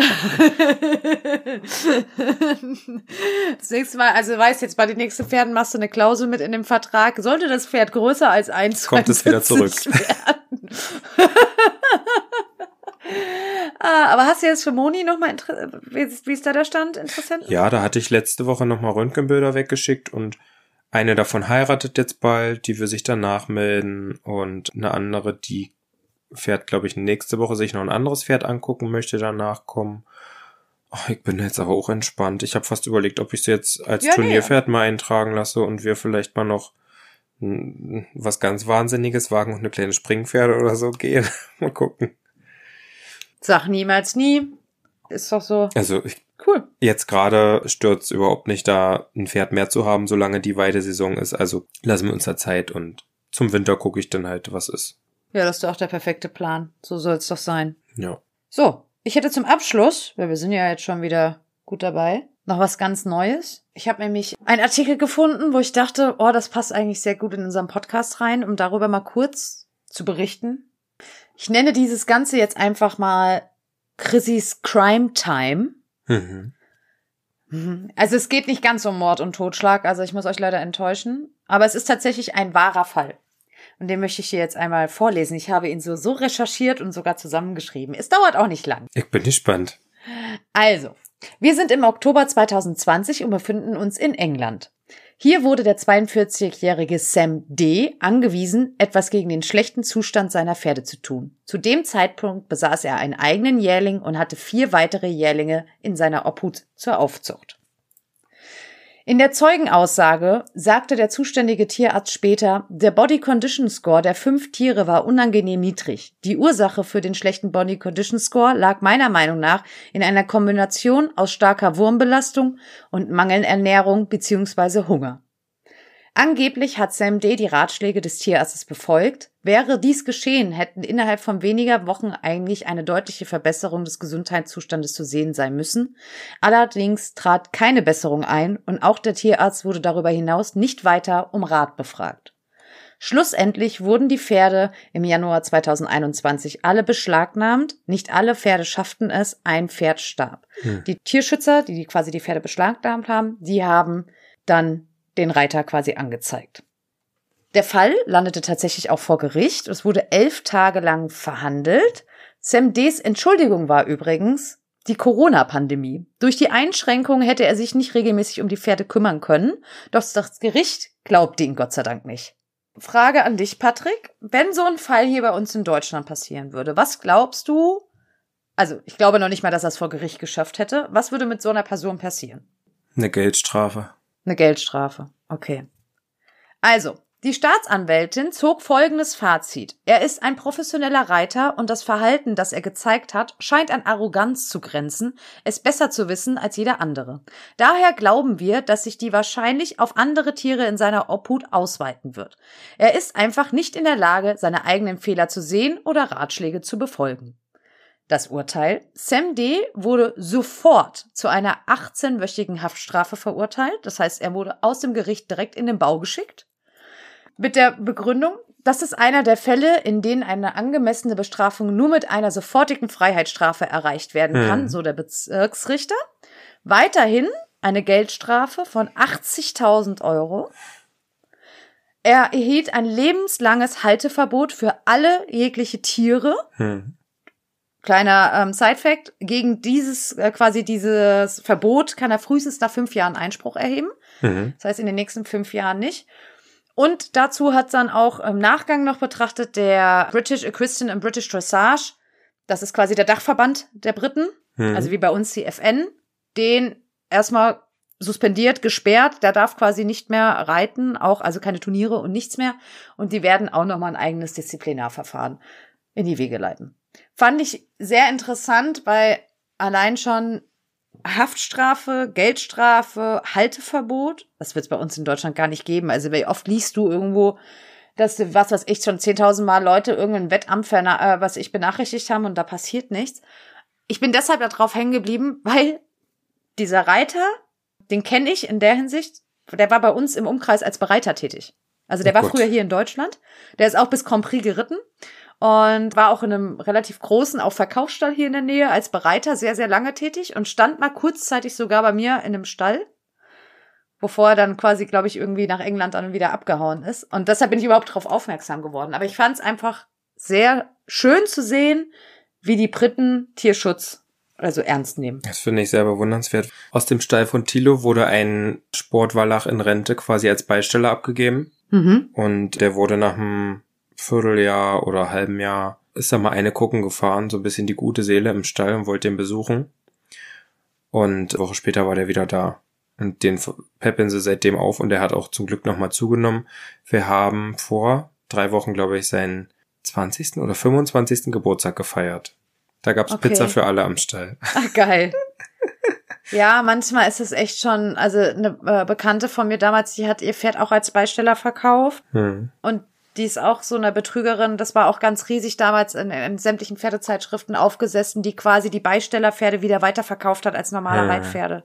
das nächste Mal, also weißt jetzt bei den nächsten Pferden machst du eine Klausel mit in dem Vertrag. Sollte das Pferd größer als eins kommt es wieder zurück. [LAUGHS] [LAUGHS] ah, aber hast du jetzt für Moni nochmal, wie, wie ist da der Stand? Interessant? Ja, da hatte ich letzte Woche nochmal Röntgenbilder weggeschickt und eine davon heiratet jetzt bald, die will sich danach melden und eine andere, die Pferd, glaube ich, nächste Woche sich noch ein anderes Pferd angucken möchte, danach kommen. Oh, ich bin jetzt aber auch entspannt. Ich habe fast überlegt, ob ich sie jetzt als ja, Turnierpferd nee. mal eintragen lasse und wir vielleicht mal noch was ganz Wahnsinniges wagen und eine kleine Springpferde oder so gehen. [LAUGHS] mal gucken. Sag niemals nie. Ist doch so. Also ich, cool. Jetzt gerade stürzt überhaupt nicht da ein Pferd mehr zu haben, solange die Weidesaison ist. Also lassen wir uns da Zeit und zum Winter gucke ich dann halt, was ist. Ja, das ist doch der perfekte Plan. So soll es doch sein. Ja. So, ich hätte zum Abschluss, weil wir sind ja jetzt schon wieder gut dabei, noch was ganz Neues. Ich habe nämlich einen Artikel gefunden, wo ich dachte, oh, das passt eigentlich sehr gut in unseren Podcast rein, um darüber mal kurz zu berichten. Ich nenne dieses Ganze jetzt einfach mal Chrissys Crime Time. Mhm. Mhm. Also es geht nicht ganz um Mord und Totschlag, also ich muss euch leider enttäuschen. Aber es ist tatsächlich ein wahrer Fall. Und den möchte ich dir jetzt einmal vorlesen. Ich habe ihn so, so recherchiert und sogar zusammengeschrieben. Es dauert auch nicht lang. Ich bin gespannt. Also, wir sind im Oktober 2020 und befinden uns in England. Hier wurde der 42-jährige Sam D. angewiesen, etwas gegen den schlechten Zustand seiner Pferde zu tun. Zu dem Zeitpunkt besaß er einen eigenen Jährling und hatte vier weitere Jährlinge in seiner Obhut zur Aufzucht. In der Zeugenaussage sagte der zuständige Tierarzt später, der Body Condition Score der fünf Tiere war unangenehm niedrig. Die Ursache für den schlechten Body Condition Score lag meiner Meinung nach in einer Kombination aus starker Wurmbelastung und Mangelernährung bzw. Hunger. Angeblich hat Sam D. die Ratschläge des Tierarztes befolgt. Wäre dies geschehen, hätten innerhalb von weniger Wochen eigentlich eine deutliche Verbesserung des Gesundheitszustandes zu sehen sein müssen. Allerdings trat keine Besserung ein und auch der Tierarzt wurde darüber hinaus nicht weiter um Rat befragt. Schlussendlich wurden die Pferde im Januar 2021 alle beschlagnahmt. Nicht alle Pferde schafften es, ein Pferd starb. Hm. Die Tierschützer, die quasi die Pferde beschlagnahmt haben, die haben dann den Reiter quasi angezeigt. Der Fall landete tatsächlich auch vor Gericht. Es wurde elf Tage lang verhandelt. Sam Ds Entschuldigung war übrigens die Corona-Pandemie. Durch die Einschränkung hätte er sich nicht regelmäßig um die Pferde kümmern können, doch das Gericht glaubte ihn Gott sei Dank nicht. Frage an dich, Patrick. Wenn so ein Fall hier bei uns in Deutschland passieren würde, was glaubst du? Also, ich glaube noch nicht mal, dass er es vor Gericht geschafft hätte. Was würde mit so einer Person passieren? Eine Geldstrafe. Eine Geldstrafe. Okay. Also, die Staatsanwältin zog folgendes Fazit. Er ist ein professioneller Reiter und das Verhalten, das er gezeigt hat, scheint an Arroganz zu grenzen, es besser zu wissen als jeder andere. Daher glauben wir, dass sich die wahrscheinlich auf andere Tiere in seiner Obhut ausweiten wird. Er ist einfach nicht in der Lage, seine eigenen Fehler zu sehen oder Ratschläge zu befolgen das Urteil. Sam D. wurde sofort zu einer 18-wöchigen Haftstrafe verurteilt. Das heißt, er wurde aus dem Gericht direkt in den Bau geschickt. Mit der Begründung, das ist einer der Fälle, in denen eine angemessene Bestrafung nur mit einer sofortigen Freiheitsstrafe erreicht werden kann, hm. so der Bezirksrichter. Weiterhin eine Geldstrafe von 80.000 Euro. Er erhielt ein lebenslanges Halteverbot für alle jegliche Tiere. Hm. Kleiner ähm, Side-Fact, gegen dieses, äh, quasi dieses Verbot kann er frühestens nach fünf Jahren Einspruch erheben. Mhm. Das heißt, in den nächsten fünf Jahren nicht. Und dazu hat dann auch im Nachgang noch betrachtet der British Equestrian and British Dressage. Das ist quasi der Dachverband der Briten. Mhm. Also wie bei uns die FN. Den erstmal suspendiert, gesperrt. Der darf quasi nicht mehr reiten, auch also keine Turniere und nichts mehr. Und die werden auch nochmal ein eigenes Disziplinarverfahren in die Wege leiten. Fand ich sehr interessant, weil allein schon Haftstrafe, Geldstrafe, Halteverbot, das wird es bei uns in Deutschland gar nicht geben. Also wie oft liest du irgendwo, dass du, was was ich schon 10.000 Mal Leute irgendein Wettamt, äh, was ich benachrichtigt haben und da passiert nichts. Ich bin deshalb darauf hängen geblieben, weil dieser Reiter, den kenne ich in der Hinsicht, der war bei uns im Umkreis als Bereiter tätig. Also der oh war Gott. früher hier in Deutschland. Der ist auch bis Grand Prix geritten und war auch in einem relativ großen auch Verkaufsstall hier in der Nähe als Bereiter sehr, sehr lange tätig und stand mal kurzzeitig sogar bei mir in einem Stall, bevor er dann quasi, glaube ich, irgendwie nach England dann wieder abgehauen ist. Und deshalb bin ich überhaupt darauf aufmerksam geworden. Aber ich fand es einfach sehr schön zu sehen, wie die Briten Tierschutz also ernst nehmen. Das finde ich sehr bewundernswert. Aus dem Stall von Thilo wurde ein Sportwallach in Rente quasi als Beisteller abgegeben. Mhm. Und der wurde nach einem Vierteljahr oder halben Jahr ist da mal eine gucken gefahren, so ein bisschen die gute Seele im Stall und wollte den besuchen. Und eine Woche später war der wieder da. Und den peppeln sie seitdem auf und der hat auch zum Glück nochmal zugenommen. Wir haben vor drei Wochen, glaube ich, seinen 20. oder 25. Geburtstag gefeiert. Da gab's okay. Pizza für alle am Stall. Ach, geil. Ja, manchmal ist es echt schon, also eine äh, Bekannte von mir damals, die hat ihr Pferd auch als Beisteller verkauft. Hm. Und die ist auch so eine Betrügerin, das war auch ganz riesig damals in, in sämtlichen Pferdezeitschriften aufgesessen, die quasi die Beistellerpferde wieder weiterverkauft hat als normale hm. Reitpferde.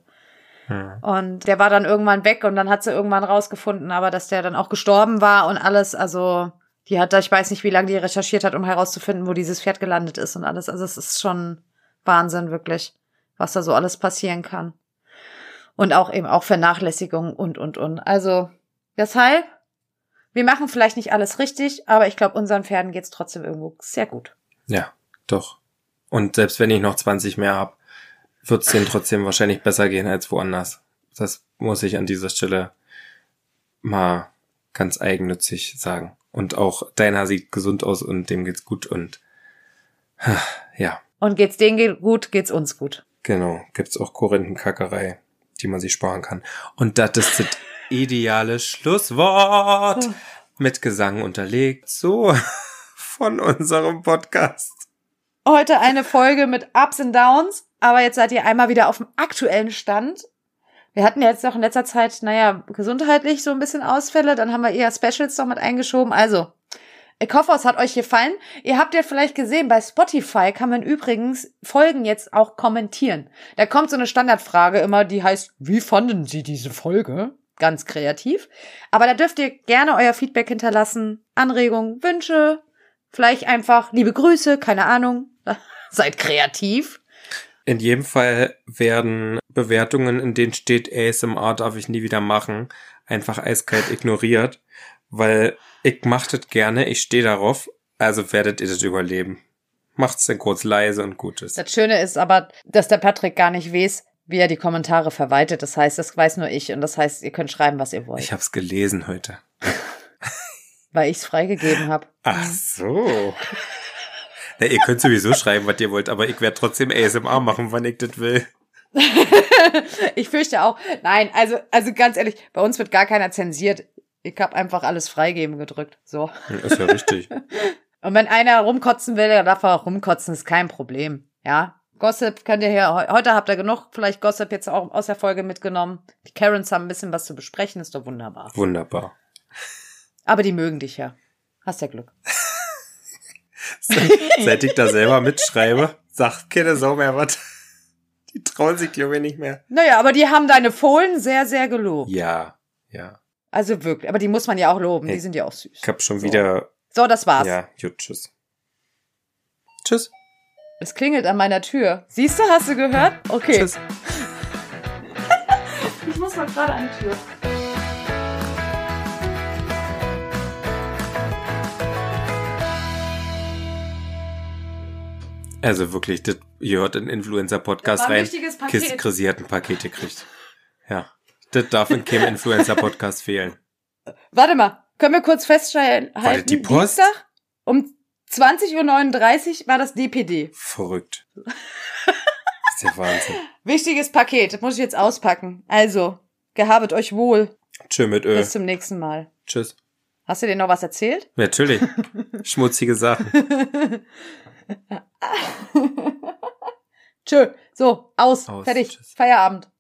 Hm. Und der war dann irgendwann weg und dann hat sie irgendwann rausgefunden, aber dass der dann auch gestorben war und alles, also die hat da, ich weiß nicht, wie lange die recherchiert hat, um herauszufinden, wo dieses Pferd gelandet ist und alles. Also es ist schon Wahnsinn, wirklich, was da so alles passieren kann. Und auch eben auch Vernachlässigung und, und, und. Also, deshalb, wir machen vielleicht nicht alles richtig, aber ich glaube, unseren Pferden geht's trotzdem irgendwo sehr gut. Ja, doch. Und selbst wenn ich noch 20 mehr hab, wird's denen trotzdem wahrscheinlich besser gehen als woanders. Das muss ich an dieser Stelle mal ganz eigennützig sagen. Und auch deiner sieht gesund aus und dem geht's gut und ja. Und geht's denen gut, geht's uns gut. Genau, gibt's auch Korinthenkackerei, die man sich sparen kann. Und das ist ideale Schlusswort mit Gesang unterlegt. So [LAUGHS] von unserem Podcast. Heute eine Folge mit Ups und Downs, aber jetzt seid ihr einmal wieder auf dem aktuellen Stand. Wir hatten jetzt noch in letzter Zeit, naja, gesundheitlich so ein bisschen Ausfälle, dann haben wir eher Specials noch mit eingeschoben. Also, ich hoffe, es hat euch gefallen. Ihr habt ja vielleicht gesehen, bei Spotify kann man übrigens Folgen jetzt auch kommentieren. Da kommt so eine Standardfrage immer, die heißt, wie fanden Sie diese Folge? Ganz kreativ. Aber da dürft ihr gerne euer Feedback hinterlassen, Anregungen, Wünsche, vielleicht einfach liebe Grüße, keine Ahnung. [LAUGHS] Seid kreativ. In jedem Fall werden Bewertungen, in denen steht ASMR darf ich nie wieder machen, einfach eiskalt ignoriert, weil ich mach das gerne, ich stehe darauf, also werdet ihr das überleben. Macht's denn kurz leise und Gutes. Das Schöne ist aber, dass der Patrick gar nicht weiß, wie er die Kommentare verwaltet. Das heißt, das weiß nur ich und das heißt, ihr könnt schreiben, was ihr wollt. Ich hab's gelesen heute. Weil ich's freigegeben habe. Ach so. Na, ihr könnt sowieso schreiben, was ihr wollt, aber ich werde trotzdem ASMR machen, wann ich das will. [LAUGHS] ich fürchte auch. Nein, also, also ganz ehrlich, bei uns wird gar keiner zensiert. Ich habe einfach alles freigeben gedrückt. So. Ist ja richtig. [LAUGHS] Und wenn einer rumkotzen will, dann darf er auch rumkotzen, ist kein Problem. Ja. Gossip könnt ihr hier, heute habt ihr genug, vielleicht Gossip jetzt auch aus der Folge mitgenommen. Die Karens haben ein bisschen was zu besprechen, ist doch wunderbar. Wunderbar. Aber die mögen dich ja. Hast ja Glück. [LAUGHS] Seit ich da selber mitschreibe, sagt keine Sau mehr was. Die trauen sich, glaube ich, nicht mehr. Naja, aber die haben deine Fohlen sehr, sehr gelobt. Ja, ja. Also wirklich, aber die muss man ja auch loben, hey, die sind ja auch süß. Ich hab schon so. wieder. So, das war's. Ja, gut, tschüss. Tschüss. Es klingelt an meiner Tür. Siehst du, hast du gehört? Okay. Tschüss. [LAUGHS] ich muss mal gerade an die Tür. Also wirklich, das, ihr hört in Influencer-Podcast rein. Paket. Chrissy hat ein Paket gekriegt. Ja. Das darf in keinem [LAUGHS] Influencer-Podcast fehlen. Warte mal, können wir kurz feststellen, das die Post? Dienstag um 20.39 Uhr war das DPD. Verrückt. das ist ja Wahnsinn. Wichtiges Paket, das muss ich jetzt auspacken. Also, gehabet euch wohl. Tschö mit Öl. Bis zum nächsten Mal. Tschüss. Hast du dir noch was erzählt? Natürlich. [LAUGHS] Schmutzige Sachen. [LAUGHS] Tschö. So, aus. aus. Fertig. Tschüss. Feierabend.